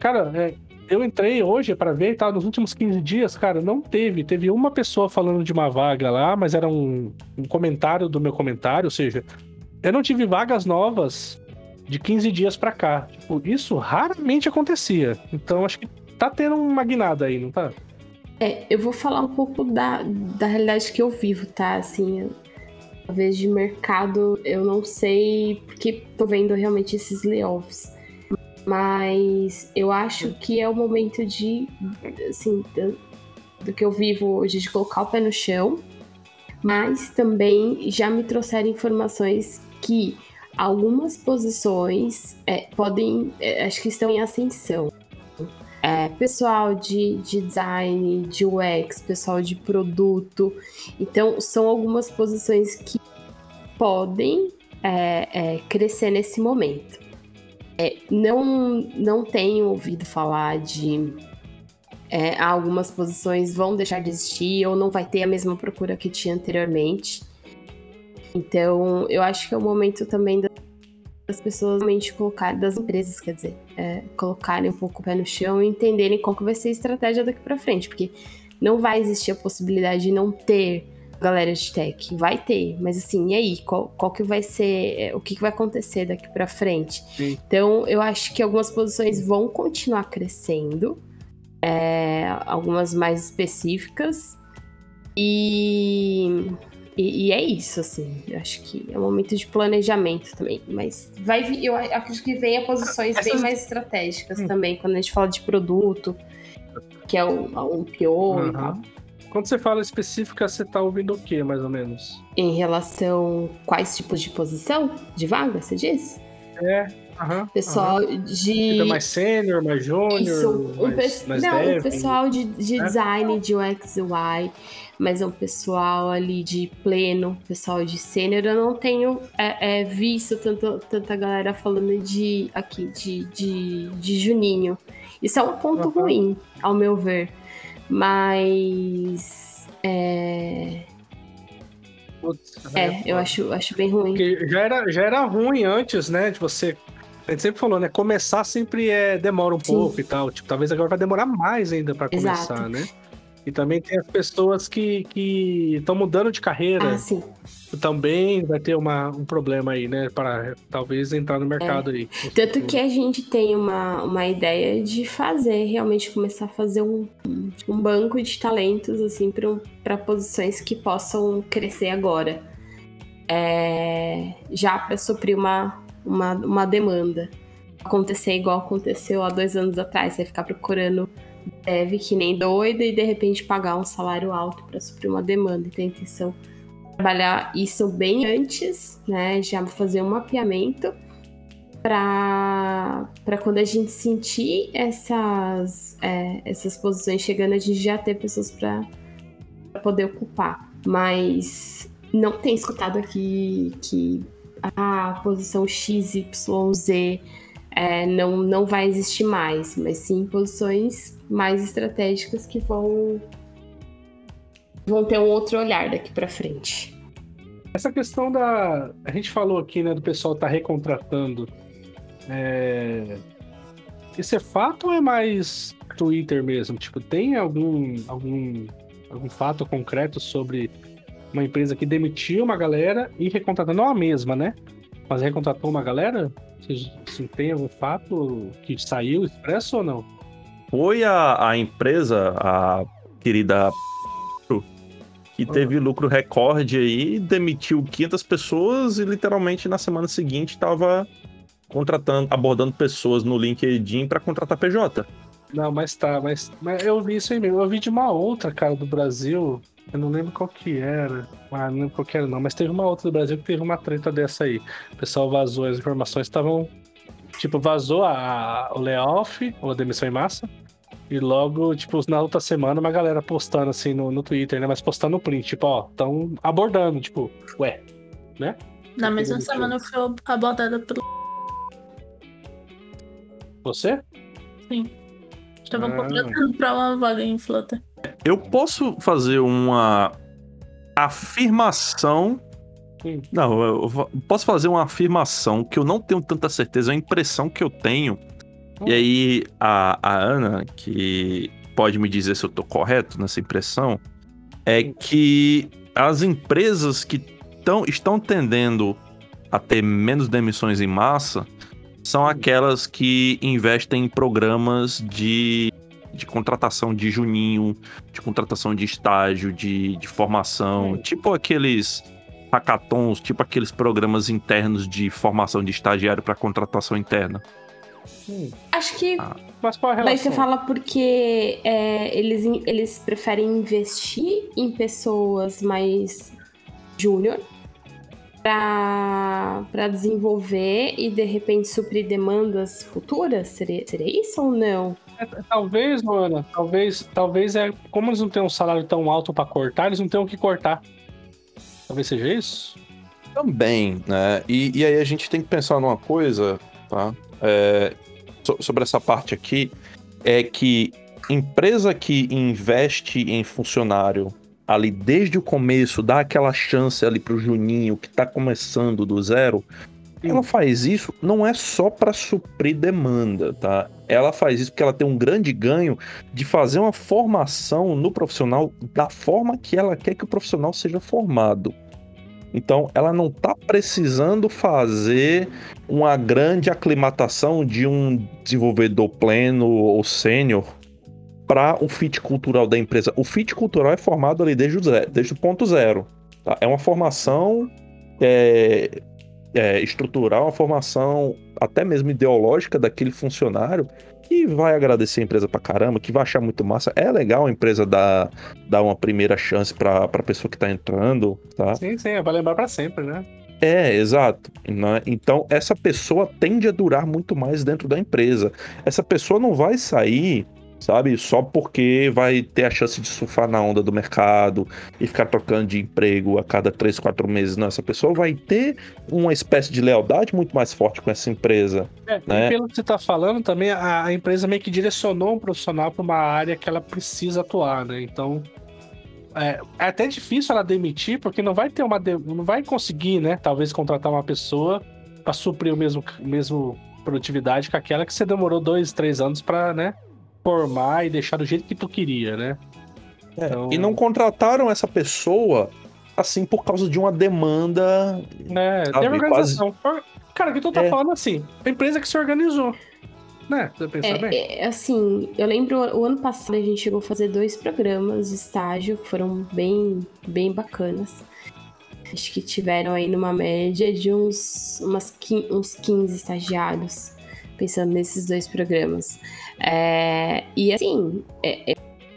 Cara, é, eu entrei hoje pra ver e tal, nos últimos 15 dias, cara, não teve. Teve uma pessoa falando de uma vaga lá, mas era um, um comentário do meu comentário, ou seja, eu não tive vagas novas de 15 dias pra cá. Tipo, isso raramente acontecia. Então acho que tá tendo uma guinada aí, não tá? É, eu vou falar um pouco da, da realidade que eu vivo, tá? Assim, talvez de mercado eu não sei, porque tô vendo realmente esses layoffs. Mas eu acho que é o momento de, assim, do, do que eu vivo hoje, de colocar o pé no chão. Mas também já me trouxeram informações que algumas posições é, podem, é, acho que estão em ascensão. É, pessoal de, de design, de UX, pessoal de produto. Então, são algumas posições que podem é, é, crescer nesse momento. É, não, não tenho ouvido falar de é, algumas posições vão deixar de existir ou não vai ter a mesma procura que tinha anteriormente. Então, eu acho que é o momento também da- das pessoas realmente colocarem, das empresas, quer dizer, é, colocarem um pouco o pé no chão e entenderem qual que vai ser a estratégia daqui pra frente, porque não vai existir a possibilidade de não ter galera de tech, vai ter, mas assim, e aí, qual, qual que vai ser, é, o que, que vai acontecer daqui pra frente? Sim. Então, eu acho que algumas posições vão continuar crescendo, é, algumas mais específicas, e, e, e é isso, assim. Eu acho que é um momento de planejamento também. Mas vai eu acredito que venha posições bem Essas- mais estratégicas Hum. também, quando a gente fala de produto, que é o, um PO e Aham. tal. Quando você fala específica, você tá ouvindo o que, mais ou menos? Em relação quais tipos de posição? De vaga, você diz? É, aham. Pessoal de. Fica mais sênior, mais júnior, um mais, pe- mais não, dev, o pessoal de, de né? design, de UX e UI, mas é um pessoal ali de pleno, pessoal de sênior. Eu não tenho é, é, visto tanto, tanta galera falando de aqui, de, de, de Juninho. Isso é um ponto ruim, ao meu ver. Mas. É, Putz, é, foda. eu acho, acho bem ruim. Porque já era, já era ruim antes, né? De você. A gente sempre falou, né? Começar sempre é, demora um Sim. pouco e tal. Tipo, talvez agora vai demorar mais ainda Exato. começar, né? E também tem as pessoas que estão mudando de carreira. Ah, sim. Também vai ter uma, um problema aí, né? Para talvez entrar no mercado aí. Tanto que a gente tem uma, uma ideia de fazer, realmente começar a fazer um, um banco de talentos, assim, para posições que possam crescer agora. É, já para suprir uma, uma, uma demanda. acontecer igual aconteceu há dois anos atrás, você ficar procurando dev que nem doida e de repente pagar um salário alto para suprir uma demanda. Então a intenção é trabalhar isso bem antes, né? Já fazer um mapeamento para quando a gente sentir essas, é, essas posições chegando, a gente já ter pessoas para poder ocupar. Mas não tem escutado aqui que a posição XYZ é, não, não vai existir mais, mas sim posições mais estratégicas que vão, vão ter um outro olhar daqui para frente. Essa questão da. A gente falou aqui, né, do pessoal estar tá recontratando. É... Isso é fato ou é mais Twitter mesmo? Tipo, tem algum, algum, algum fato concreto sobre uma empresa que demitiu uma galera e recontratou, não a mesma, né? Mas recontratou uma galera? Vocês assim, tem algum fato que saiu expresso ou não? Foi a, a empresa, a querida que teve lucro recorde aí, demitiu 500 pessoas e literalmente na semana seguinte estava contratando, abordando pessoas no LinkedIn para contratar PJ. Não, mas tá, mas, mas eu vi isso aí mesmo. Eu vi de uma outra, cara, do Brasil. Eu não lembro qual que era. Ah, não lembro qual que era, não. Mas teve uma outra do Brasil que teve uma treta dessa aí. O pessoal vazou, as informações estavam. Tipo, vazou a, o layoff, ou a demissão em massa. E logo, tipo, na outra semana, uma galera postando assim no, no Twitter, né? Mas postando o print, tipo, ó, estão abordando, tipo, ué, né? Na mesma semana eu fui abordada pelo. Você? Sim. Estavam ah. contratando pra uma vaga em Flutter. Eu posso fazer uma afirmação. Sim. Não, eu posso fazer uma afirmação que eu não tenho tanta certeza, é uma impressão que eu tenho. E aí, a, a Ana, que pode me dizer se eu tô correto nessa impressão, é que as empresas que tão, estão tendendo a ter menos demissões em massa são aquelas que investem em programas de de contratação de juninho, de contratação de estágio, de, de formação, tipo aqueles hackathons, tipo aqueles programas internos de formação de estagiário para contratação interna. Hum. Acho que. Ah. Mas qual é a relação? Daí você fala porque é, eles, eles preferem investir em pessoas mais júnior para desenvolver e de repente suprir demandas futuras? Seria, seria isso ou não? É, talvez, mano, talvez, talvez é como eles não têm um salário tão alto para cortar, eles não têm o que cortar. Talvez seja isso. Também, né? E, e aí a gente tem que pensar numa coisa, tá? É, so, sobre essa parte aqui, é que empresa que investe em funcionário ali desde o começo, dá aquela chance ali pro Juninho que tá começando do zero, ela faz isso não é só para suprir demanda, tá? Ela faz isso porque ela tem um grande ganho de fazer uma formação no profissional da forma que ela quer que o profissional seja formado. Então, ela não está precisando fazer uma grande aclimatação de um desenvolvedor pleno ou sênior para o fit cultural da empresa. O fit cultural é formado ali desde o, desde o ponto zero. Tá? É uma formação é, é, estrutural, uma formação até mesmo ideológica daquele funcionário que vai agradecer a empresa pra caramba, que vai achar muito massa. É legal a empresa dar, dar uma primeira chance pra, pra pessoa que tá entrando, tá? Sim, sim, vai lembrar para sempre, né? É, exato. Né? Então, essa pessoa tende a durar muito mais dentro da empresa. Essa pessoa não vai sair sabe? Só porque vai ter a chance de surfar na onda do mercado e ficar trocando de emprego a cada três, quatro meses. Não, essa pessoa vai ter uma espécie de lealdade muito mais forte com essa empresa. É, né? pelo que você está falando, também a, a, empresa meio que direcionou um profissional para uma área que ela precisa atuar, né? Então. É, é até difícil ela demitir, porque não vai ter uma. Não vai conseguir, né? Talvez contratar uma pessoa para suprir o mesmo, mesmo produtividade que aquela que você demorou dois, três anos para, né? Formar e deixar do jeito que tu queria, né? É, então... E não contrataram essa pessoa assim por causa de uma demanda. É, sabe, tem organização. Quase... Cara, o que tu tá é. falando assim? A empresa que se organizou. Né? Você pensa é, bem? É, assim, eu lembro o ano passado a gente chegou a fazer dois programas de estágio que foram bem, bem bacanas. Acho que tiveram aí numa média de uns, umas, uns 15 estagiários pensando nesses dois programas. É, e assim, é, é,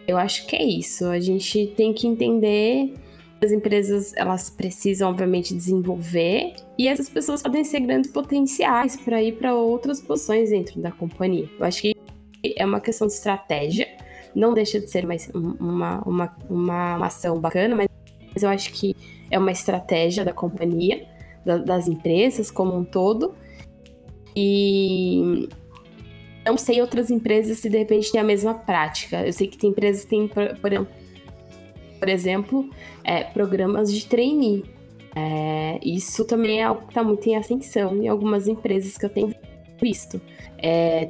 eu acho que é isso. A gente tem que entender as empresas elas precisam obviamente desenvolver e essas pessoas podem ser grandes potenciais para ir para outras posições dentro da companhia. Eu acho que é uma questão de estratégia, não deixa de ser uma, uma, uma, uma ação bacana, mas eu acho que é uma estratégia da companhia, da, das empresas como um todo. E não sei outras empresas se de repente têm a mesma prática. Eu sei que tem empresas que têm, por, por exemplo, é, programas de trainee. É, isso também é algo que está muito em ascensão em algumas empresas que eu tenho visto. É,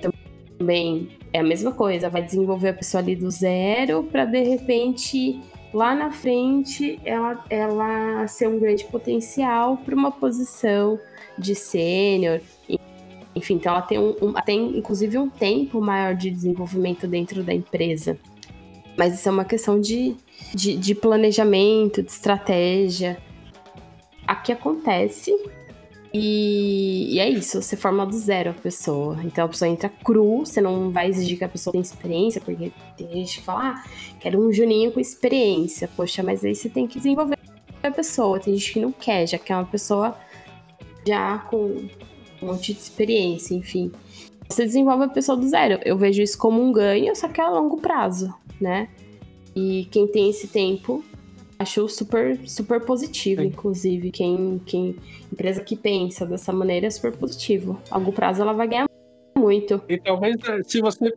também é a mesma coisa, vai desenvolver a pessoa ali do zero para de repente lá na frente ela, ela ser um grande potencial para uma posição de sênior. Enfim, então ela tem, um, um, tem inclusive um tempo maior de desenvolvimento dentro da empresa. Mas isso é uma questão de, de, de planejamento, de estratégia. Aqui acontece e, e, é isso, você forma do zero a pessoa. Então a pessoa entra cru, você não vai exigir que a pessoa tenha experiência, porque tem gente que fala, ah, quero um Juninho com experiência. Poxa, mas aí você tem que desenvolver a pessoa. Tem gente que não quer, já quer uma pessoa já com um monte de experiência, enfim. Você desenvolve a pessoa do zero. Eu vejo isso como um ganho, só que é a longo prazo, né? E quem tem esse tempo acho super, super positivo, Sim. inclusive. Quem, quem, empresa que pensa dessa maneira é super positivo. A longo prazo ela vai ganhar muito. E talvez, é, se você,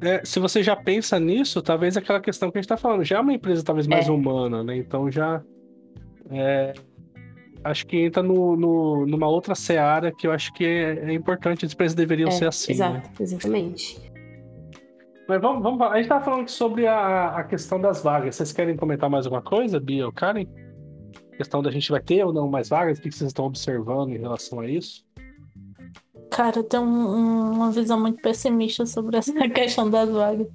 é, se você já pensa nisso, talvez aquela questão que a gente tá falando, já é uma empresa talvez mais é. humana, né? Então já. É, acho que entra no, no, numa outra seara que eu acho que é, é importante, as empresas deveriam é, ser assim. Exato, né? exatamente. Mas vamos, vamos A gente tava falando sobre a, a questão das vagas. Vocês querem comentar mais alguma coisa, Bia ou Karen? A questão da gente vai ter ou não mais vagas? O que vocês estão observando em relação a isso? Cara, eu tenho um, uma visão muito pessimista sobre essa questão das vagas.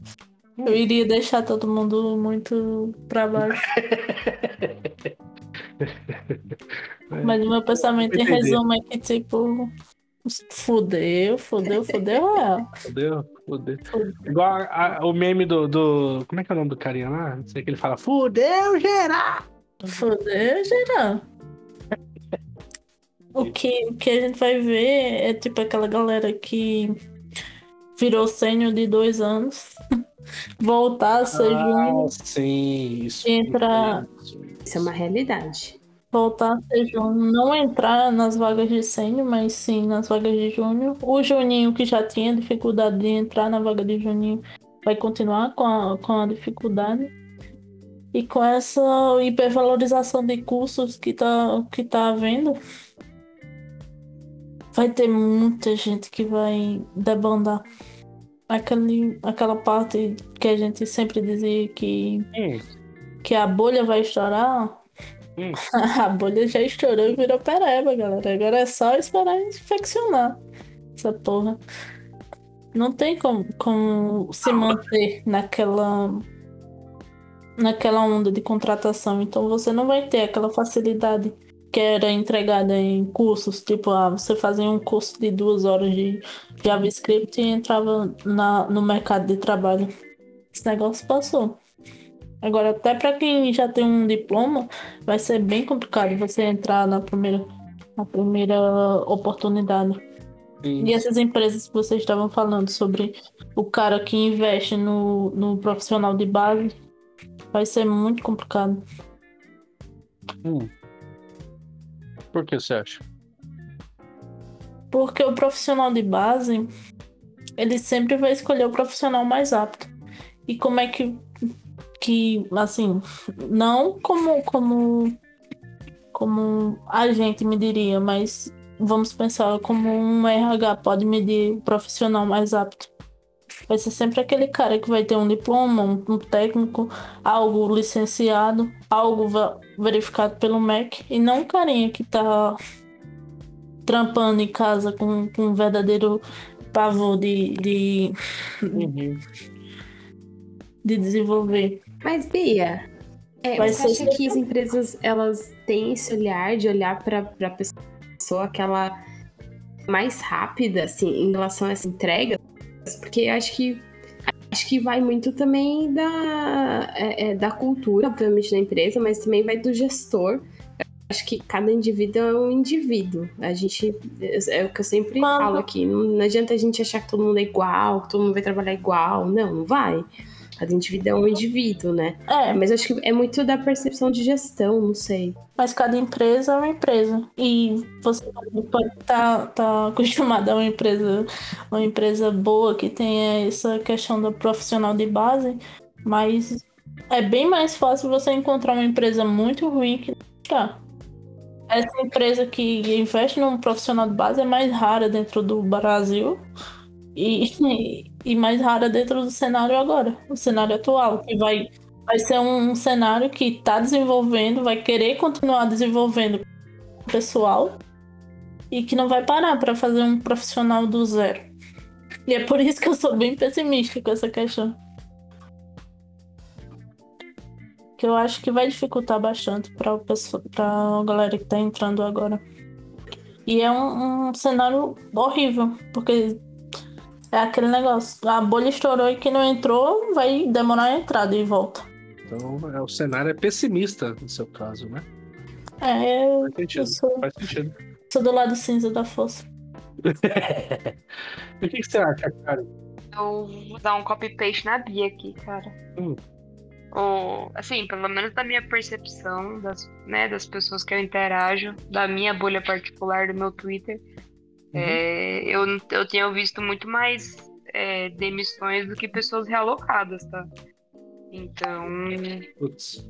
Hum. Eu iria deixar todo mundo muito pra baixo. Mas o meu pensamento em resumo é que, tipo, Fudeu, fudeu, fudeu real. Fudeu, fudeu. Igual a, a, o meme do, do. Como é que é o nome do carinha lá? Não sei que ele fala, fudeu geral! Fudeu geral. o, que, o que a gente vai ver é tipo aquela galera que virou sênior de dois anos. voltar a ser ah, júnior. Sim, isso. Entra. Isso é uma realidade voltar a ser júnior, não entrar nas vagas de sênior, mas sim nas vagas de júnior. O Juninho, que já tinha dificuldade de entrar na vaga de Juninho, vai continuar com a, com a dificuldade. E com essa hipervalorização de cursos que tá, que tá havendo, vai ter muita gente que vai debandar. Aquele, aquela parte que a gente sempre dizia que, que a bolha vai estourar, Hum. a bolha já estourou e virou pereba, galera. Agora é só esperar infeccionar essa porra. Não tem como, como se manter naquela naquela onda de contratação. Então você não vai ter aquela facilidade que era entregada em cursos, tipo, ah, você fazia um curso de duas horas de JavaScript e entrava na, no mercado de trabalho. Esse negócio passou. Agora, até para quem já tem um diploma, vai ser bem complicado você entrar na primeira, na primeira oportunidade. Sim. E essas empresas que vocês estavam falando sobre o cara que investe no, no profissional de base, vai ser muito complicado. Hum. Por que você acha? Porque o profissional de base, ele sempre vai escolher o profissional mais apto. E como é que que, assim, não como, como, como a gente me diria, mas vamos pensar como um RH pode medir o profissional mais apto. Vai ser sempre aquele cara que vai ter um diploma, um, um técnico, algo licenciado, algo verificado pelo MEC, e não um carinha que tá trampando em casa com, com um verdadeiro pavor de, de, uhum. de desenvolver. Mas, Bia, é, você acha que as empresas elas têm esse olhar de olhar para a pessoa que ela mais rápida, assim, em relação a essa entrega, porque acho que acho que vai muito também da, é, é, da cultura, obviamente, da empresa, mas também vai do gestor. Acho que cada indivíduo é um indivíduo. A gente. É o que eu sempre falo aqui. Não, não adianta a gente achar que todo mundo é igual, que todo mundo vai trabalhar igual. Não, não vai. Cada indivíduo é um indivíduo, né? É. Mas acho que é muito da percepção de gestão, não sei. Mas cada empresa é uma empresa. E você pode estar tá, tá acostumado a uma empresa, uma empresa boa que tenha essa questão do profissional de base, mas é bem mais fácil você encontrar uma empresa muito ruim que tá. Essa empresa que investe num profissional de base é mais rara dentro do Brasil e, e mais rara dentro do cenário agora, o cenário atual, que vai, vai ser um, cenário que está desenvolvendo, vai querer continuar desenvolvendo pessoal e que não vai parar para fazer um profissional do zero. E é por isso que eu sou bem pessimista com essa questão. Que eu acho que vai dificultar bastante para a galera que está entrando agora. E é um, um cenário horrível, porque é aquele negócio. A bolha estourou e quem não entrou vai demorar a entrar de volta. Então é, o cenário é pessimista no seu caso, né? É, eu, faz sentido. Eu sou, faz sentido. sou do lado cinza da força. o que, que, você acha, cara? Eu vou dar um copy-paste na Bia aqui, cara. Hum. Ou, assim, pelo menos da minha percepção das, né, das pessoas que eu interajo, da minha bolha particular do meu Twitter, Uhum. É, eu, eu tenho visto muito mais é, demissões do que pessoas realocadas, tá? Então,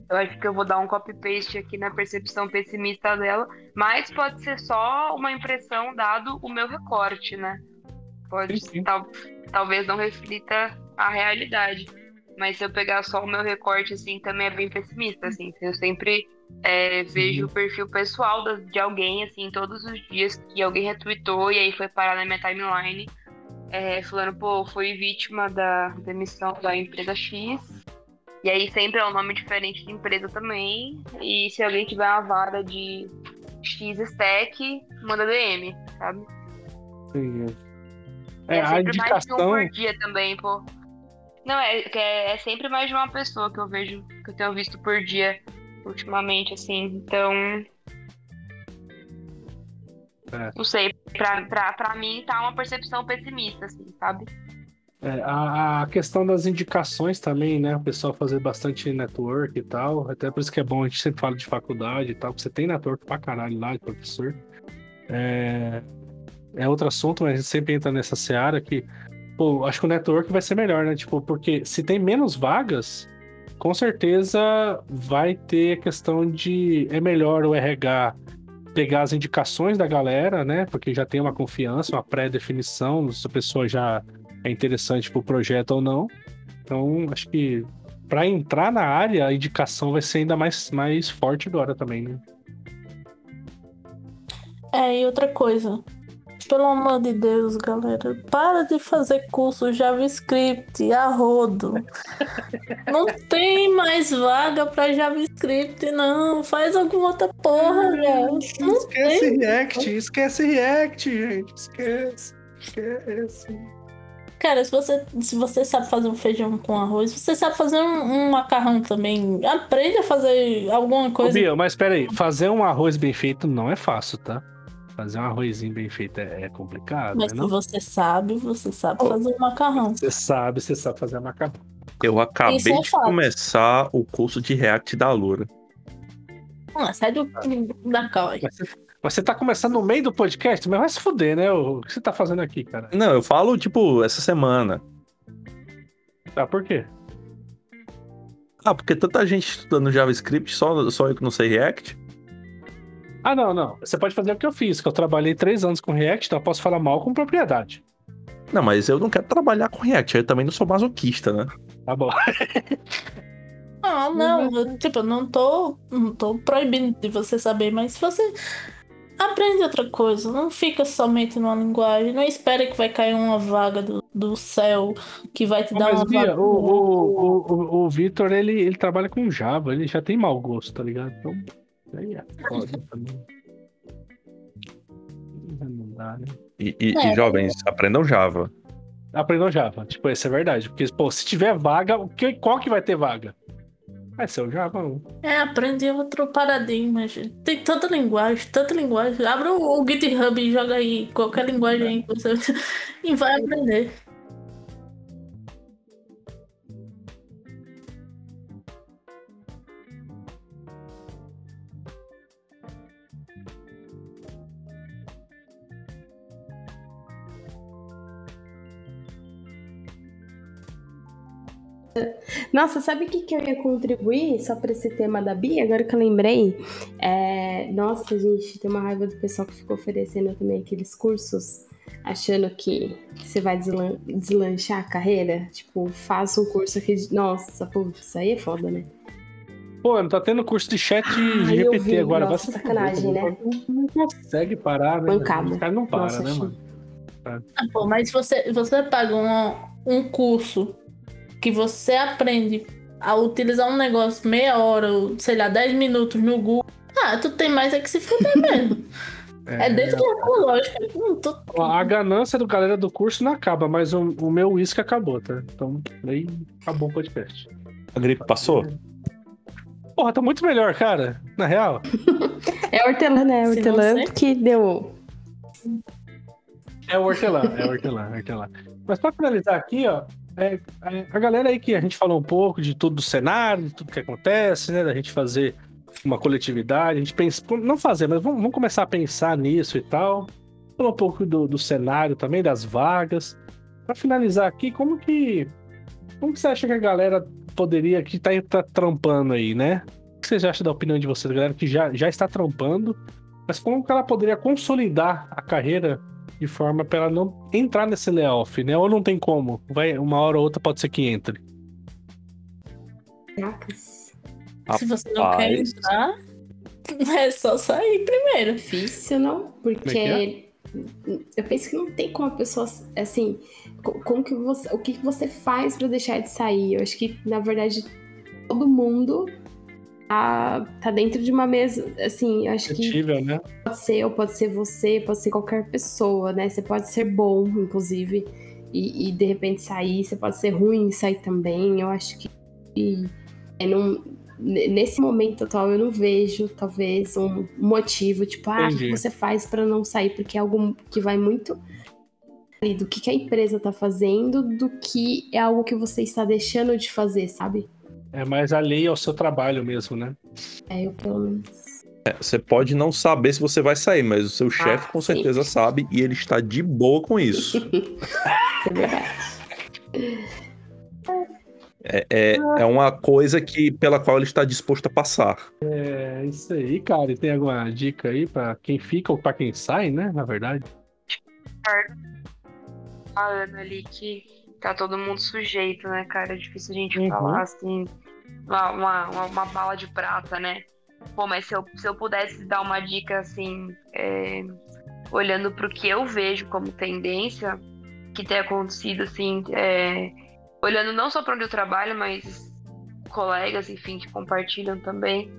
eu acho que eu vou dar um copy-paste aqui na percepção pessimista dela, mas pode ser só uma impressão dado o meu recorte, né? Pode, sim, sim. Tal, talvez não reflita a realidade, mas se eu pegar só o meu recorte, assim, também é bem pessimista, assim. Eu sempre é, vejo o perfil pessoal de alguém, assim, todos os dias que alguém retweetou e aí foi parar na minha timeline, é, falando, pô, fui vítima da demissão da empresa X. E aí sempre é um nome diferente de empresa também. E se alguém tiver uma vaga de X stack, manda DM, sabe? Sim. É, É, a sempre mais de um indicação. por dia também, pô. Não, é, é, é sempre mais de uma pessoa que eu vejo, que eu tenho visto por dia ultimamente, assim. Então, É. não sei, pra, pra, pra mim tá uma percepção pessimista, assim, sabe? É, a, a questão das indicações também, né? O pessoal fazer bastante network e tal. Até por isso que é bom, a gente sempre fala de faculdade e tal, porque você tem network pra caralho lá de professor. É, é outro assunto, mas a gente sempre entra nessa seara que, pô, acho que o network vai ser melhor, né? Tipo, porque se tem menos vagas, com certeza vai ter a questão de. É melhor o RH pegar as indicações da galera, né? Porque já tem uma confiança, uma pré-definição, se a pessoa já é interessante pro projeto ou não. Então, acho que para entrar na área, a indicação vai ser ainda mais, mais forte agora também, né? É, e outra coisa. Pelo amor de Deus, galera, para de fazer curso JavaScript a rodo. Não tem mais vaga pra JavaScript, não. Faz alguma outra porra, velho. Esquece tem. React, esquece React, gente. Esquece. Esquece. Cara, se você, se você sabe fazer um feijão com arroz, você sabe fazer um, um macarrão também. Aprende a fazer alguma Ô, coisa. Bia, mas peraí, fazer um arroz bem feito não é fácil, tá? Fazer um arrozinho bem feito é, é complicado, Mas né? se Não? você sabe, você sabe Oh. fazer um macarrão. Você sabe, você sabe fazer macarrão. Eu acabei é de fato. começar o curso de React da Loura. Ah, sai do, da cal aí. Mas você, mas você tá começando no meio do podcast, mas vai se fuder, né? O, que você tá fazendo aqui, cara? Não, eu falo, tipo, essa semana. Ah, por quê? Ah, porque tanta gente estudando JavaScript, só, só eu que não sei React. Ah, não, não. Você pode fazer o que eu fiz, que eu trabalhei três anos com React, então eu posso falar mal com propriedade. Não, mas eu não quero trabalhar com React, eu também não sou masoquista, né? Tá bom. Ah, não, eu, tipo, não tô, não tô proibindo de você saber, mas se você aprende outra coisa, não fica somente numa linguagem, não espera que vai cair uma vaga do, do céu que vai te dar Mas, uma Bia, vaga. o, o, o, o, o Vitor, ele, ele trabalha com Java, ele já tem mau gosto, tá ligado? Então, aí é foda também. Não dá, né? E, e- É. e, jovens, aprendam Java. Aprendam Java. Tipo, isso é verdade. Porque, pô, se tiver vaga, o que, qual que vai ter vaga? Vai ser o Java 1. É, aprender outro paradigma, gente. Tem tanta linguagem, tanta linguagem. Abre o, o GitHub e joga aí qualquer linguagem aí que você... e vai aprender. Nossa, sabe o que, que eu ia contribuir só pra esse tema da Bia? Agora que eu lembrei. É, Nossa, gente, tem uma raiva do pessoal que ficou oferecendo também aqueles cursos, achando que você vai deslan- deslanchar a carreira. Tipo, faça um curso aqui. De... Nossa, pô, isso aí é foda, né? Pô, não tá tendo curso de chat Ah, eu GPT vi. agora. Nossa, vai sacanagem, né? Não, consegue parar, né? Mancada. Os caras não param, Nossa, né, achei. mano? Ah, pô, mas você, você paga um, um curso que você aprende a utilizar um negócio meia hora, ou, sei lá, 10 minutos no Google. Ah, tu tem mais é que se fuder mesmo. É, dentro da lógica. Hum, tu- A ganância do galera do curso não acaba, mas o, o meu uísque acabou, tá? Então, aí acabou o podcast. A gripe passou? Porra, tá muito melhor, cara. Na real. É hortelã, né? Não Hortelã que deu. É o hortelã, é o hortelã, é o hortelã. Mas pra finalizar aqui, ó, é, é, a galera aí que a gente falou um pouco de tudo do cenário, de tudo que acontece, né? Da gente fazer uma coletividade, a gente pensa, não fazer, mas vamos, vamos começar a pensar nisso e tal. Falar um pouco do, do cenário também, das vagas. Pra finalizar aqui, como que. Como que você acha que a galera poderia, que tá, tá trampando aí, né? O que vocês acham da opinião de vocês, galera que já, já está trampando, mas como que ela poderia consolidar a carreira de forma para ela não entrar nesse layoff, né? Ou não tem como. Vai, uma hora ou outra pode ser que entre. Caracas. Se você não quer entrar, é só sair primeiro. Difícil, não? É que Porque eu penso que não tem como a pessoa, assim, co- como que você, o que você faz pra deixar de sair? Eu acho que, na verdade, todo mundo tá, tá dentro de uma mesa, assim, eu acho que né? pode ser, ou pode ser você, pode ser qualquer pessoa, né? Você pode ser bom, inclusive, e, e de repente sair, você pode ser ruim e sair também. Eu acho que e, é, não- ne- nesse momento atual eu não vejo, talvez, um motivo, tipo, ah, o que você faz pra não sair? Porque é algo que vai muito do que, que a empresa tá fazendo, do que é algo que você está deixando de fazer, sabe? É mais alheio ao seu trabalho mesmo, né? É, eu pelo menos. É, Você pode não saber se você vai sair, mas o seu chefe com sim. certeza sabe e ele está de boa com isso. É verdade. É, é, é uma coisa que pela qual ele está disposto a passar. É isso aí, cara. E tem alguma dica aí pra quem fica ou pra quem sai, né? Na verdade. falando ali que tá todo mundo sujeito, né, cara? É difícil a gente Uhum. falar assim, uma, uma, uma- bala de prata, né? Pô, mas se eu, se eu pudesse dar uma dica assim, é, olhando pro que eu vejo como tendência que tem acontecido, assim, é, olhando não só para onde eu trabalho, mas colegas, enfim, que compartilham também.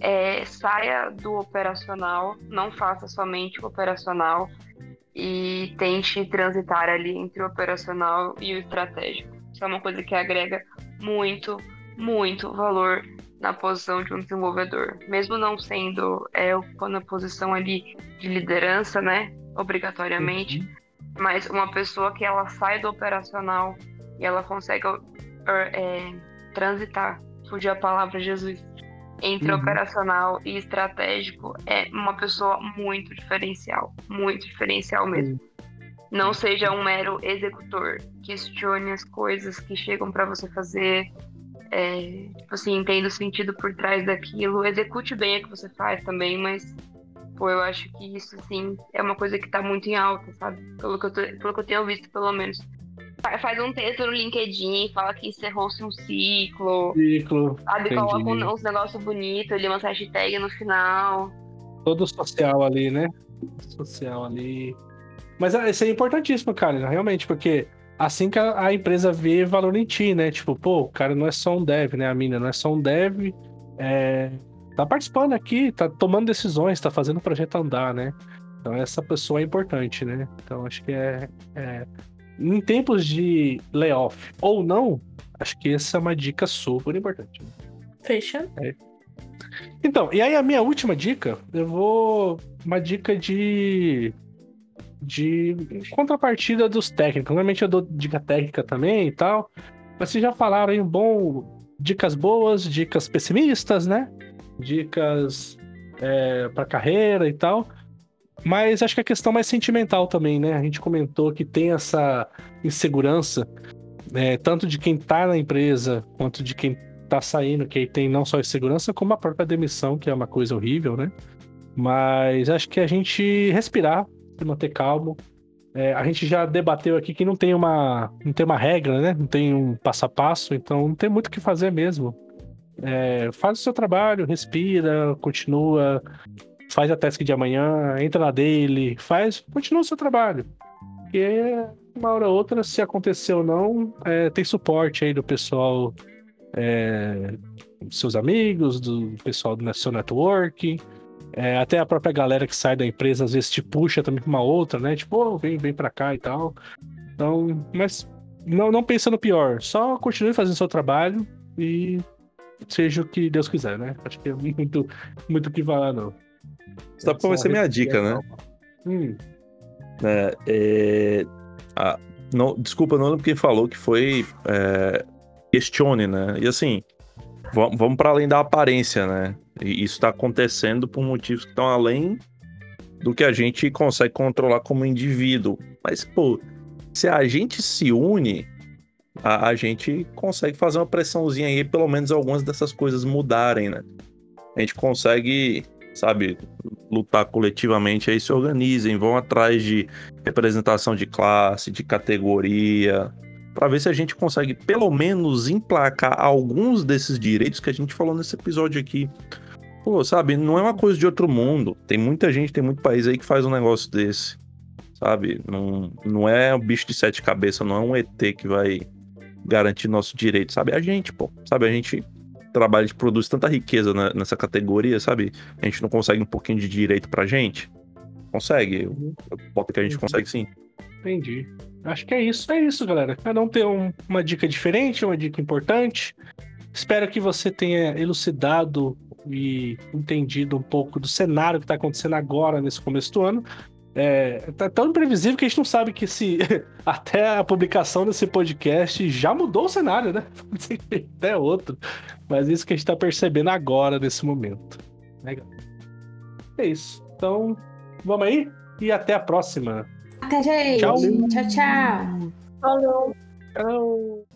é, saia do operacional, não faça somente o operacional e tente transitar ali entre o operacional e o estratégico. Isso é uma coisa que agrega muito, muito valor na posição de um desenvolvedor. Mesmo não sendo é, ocupando a posição ali de liderança, né, obrigatoriamente, mas uma pessoa que ela sai do operacional e ela consegue é, transitar, fugir a palavra Jesus, entre Uhum. operacional e estratégico é uma pessoa muito diferencial, muito diferencial mesmo. Não seja um mero executor, questione as coisas que chegam para você fazer, é, tipo assim, entenda o sentido por trás daquilo, execute bem o que você faz também, mas pô, eu acho que isso assim é uma coisa que tá muito em alta, sabe? Pelo que eu, tô- pelo que eu tenho visto, pelo menos. Fa- Faz um texto no LinkedIn, fala que encerrou-se um ciclo, Ciclo, sabe? Entendi. Coloca um- uns negócios bonitos ali, uma hashtag no final. todo social ali, né? Social ali. Mas ah, isso é importantíssimo, cara, realmente, porque assim que a, a empresa vê valor em ti, né? Tipo, pô, o cara não é só um dev, né? A mina não é só um dev, é, tá participando aqui, tá tomando decisões, tá fazendo o projeto andar, né? Então essa pessoa é importante, né? Então acho que é, é... em tempos de layoff ou não, acho que essa é uma dica super importante. Fecha. É. Então, e aí a minha última dica, eu vou uma dica de de contrapartida dos técnicos. Normalmente eu dou dica técnica também e tal. Mas vocês já falaram aí um bom dicas boas, dicas pessimistas, né? Dicas é, para carreira e tal. Mas acho que a questão mais sentimental também, né? A gente comentou que tem essa insegurança, é, tanto de quem tá na empresa quanto de quem tá saindo, que aí tem não só insegurança, como a própria demissão, que é uma coisa horrível, né? Mas acho que a gente respirar, se manter calmo. É, a gente já debateu aqui que não tem uma não tem uma regra, né? Não tem um passo a passo, então não tem muito o que fazer mesmo. É, faz o seu trabalho, respira, continua, faz a task de amanhã, entra na dele, faz, continua o seu trabalho. Porque uma hora ou outra, se acontecer ou não, é, tem suporte aí do pessoal, é, dos seus amigos, do pessoal do seu network. É, até a própria galera que sai da empresa às vezes te puxa também pra uma outra, né? Tipo, oh, vem, vem pra cá e tal. Então, mas não, não pensa no pior. Só continue fazendo seu trabalho e seja o que Deus quiser, né? Acho que é muito, muito o que falar, não. Sabe qual vai ser minha dica, né? Hum. É, é, a, não, desculpa, não lembro quem falou que foi é, questione, né? E assim, vamos, vamos para além da aparência, né? E isso está acontecendo por motivos que estão além do que a gente consegue controlar como indivíduo. Mas, pô, se a gente se une, a, a gente consegue fazer uma pressãozinha aí, pelo menos algumas dessas coisas mudarem, né? A gente consegue, sabe, lutar coletivamente aí, se organizem, vão atrás de representação de classe, de categoria, para ver se a gente consegue pelo menos emplacar alguns desses direitos que a gente falou nesse episódio aqui. Pô, sabe, não é uma coisa de outro mundo. Tem muita gente, tem muito país aí que faz um negócio desse. Sabe? Não, não é um bicho de sete cabeças, não é um ET que vai garantir nosso direito, sabe? É a gente, pô. Sabe, a gente trabalha, a gente produz tanta riqueza nessa categoria, sabe? A gente não consegue um pouquinho de direito pra gente? Consegue. Boto que a gente consegue sim. Entendi. Acho que é isso, é isso, galera. Cada um tem um, uma dica diferente, uma dica importante. Espero que você tenha elucidado e entendido um pouco do cenário que está acontecendo agora nesse começo do ano. É, tá tão imprevisível que a gente não sabe que se até a publicação desse podcast já mudou o cenário, né? Até outro. Mas isso que a gente está percebendo agora nesse momento. Legal. É isso. Então, vamos aí e até a próxima. Até, gente. Tchau. Tchau, tchau. Falou. Tchau.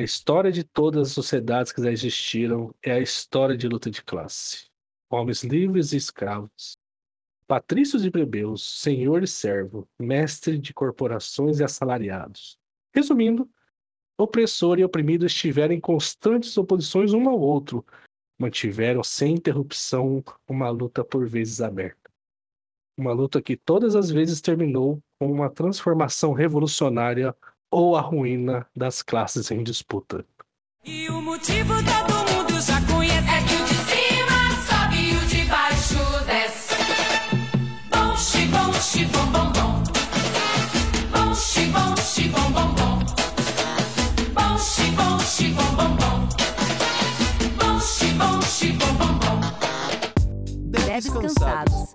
A história de todas as sociedades que já existiram é a história de luta de classe. Homens livres e escravos, patrícios e plebeus, senhor e servo, mestre de corporações e assalariados. Resumindo, opressor e oprimido estiveram em constantes oposições um ao outro, mantiveram sem interrupção uma luta por vezes aberta. Uma luta que todas as vezes terminou com uma transformação revolucionária ou a ruína das classes em disputa. E o motivo todo mundo já conhece é que o de cima sobe e o de baixo desce. Bom, xi, bom, xi, bom, bom, bom. Bom, xi, bom, xi, bom, bom, bom. Bom, xi, bom, xi, bom, bom, bom. Bom, xi, bom, xi, bom, bom, bom. Deves cansado.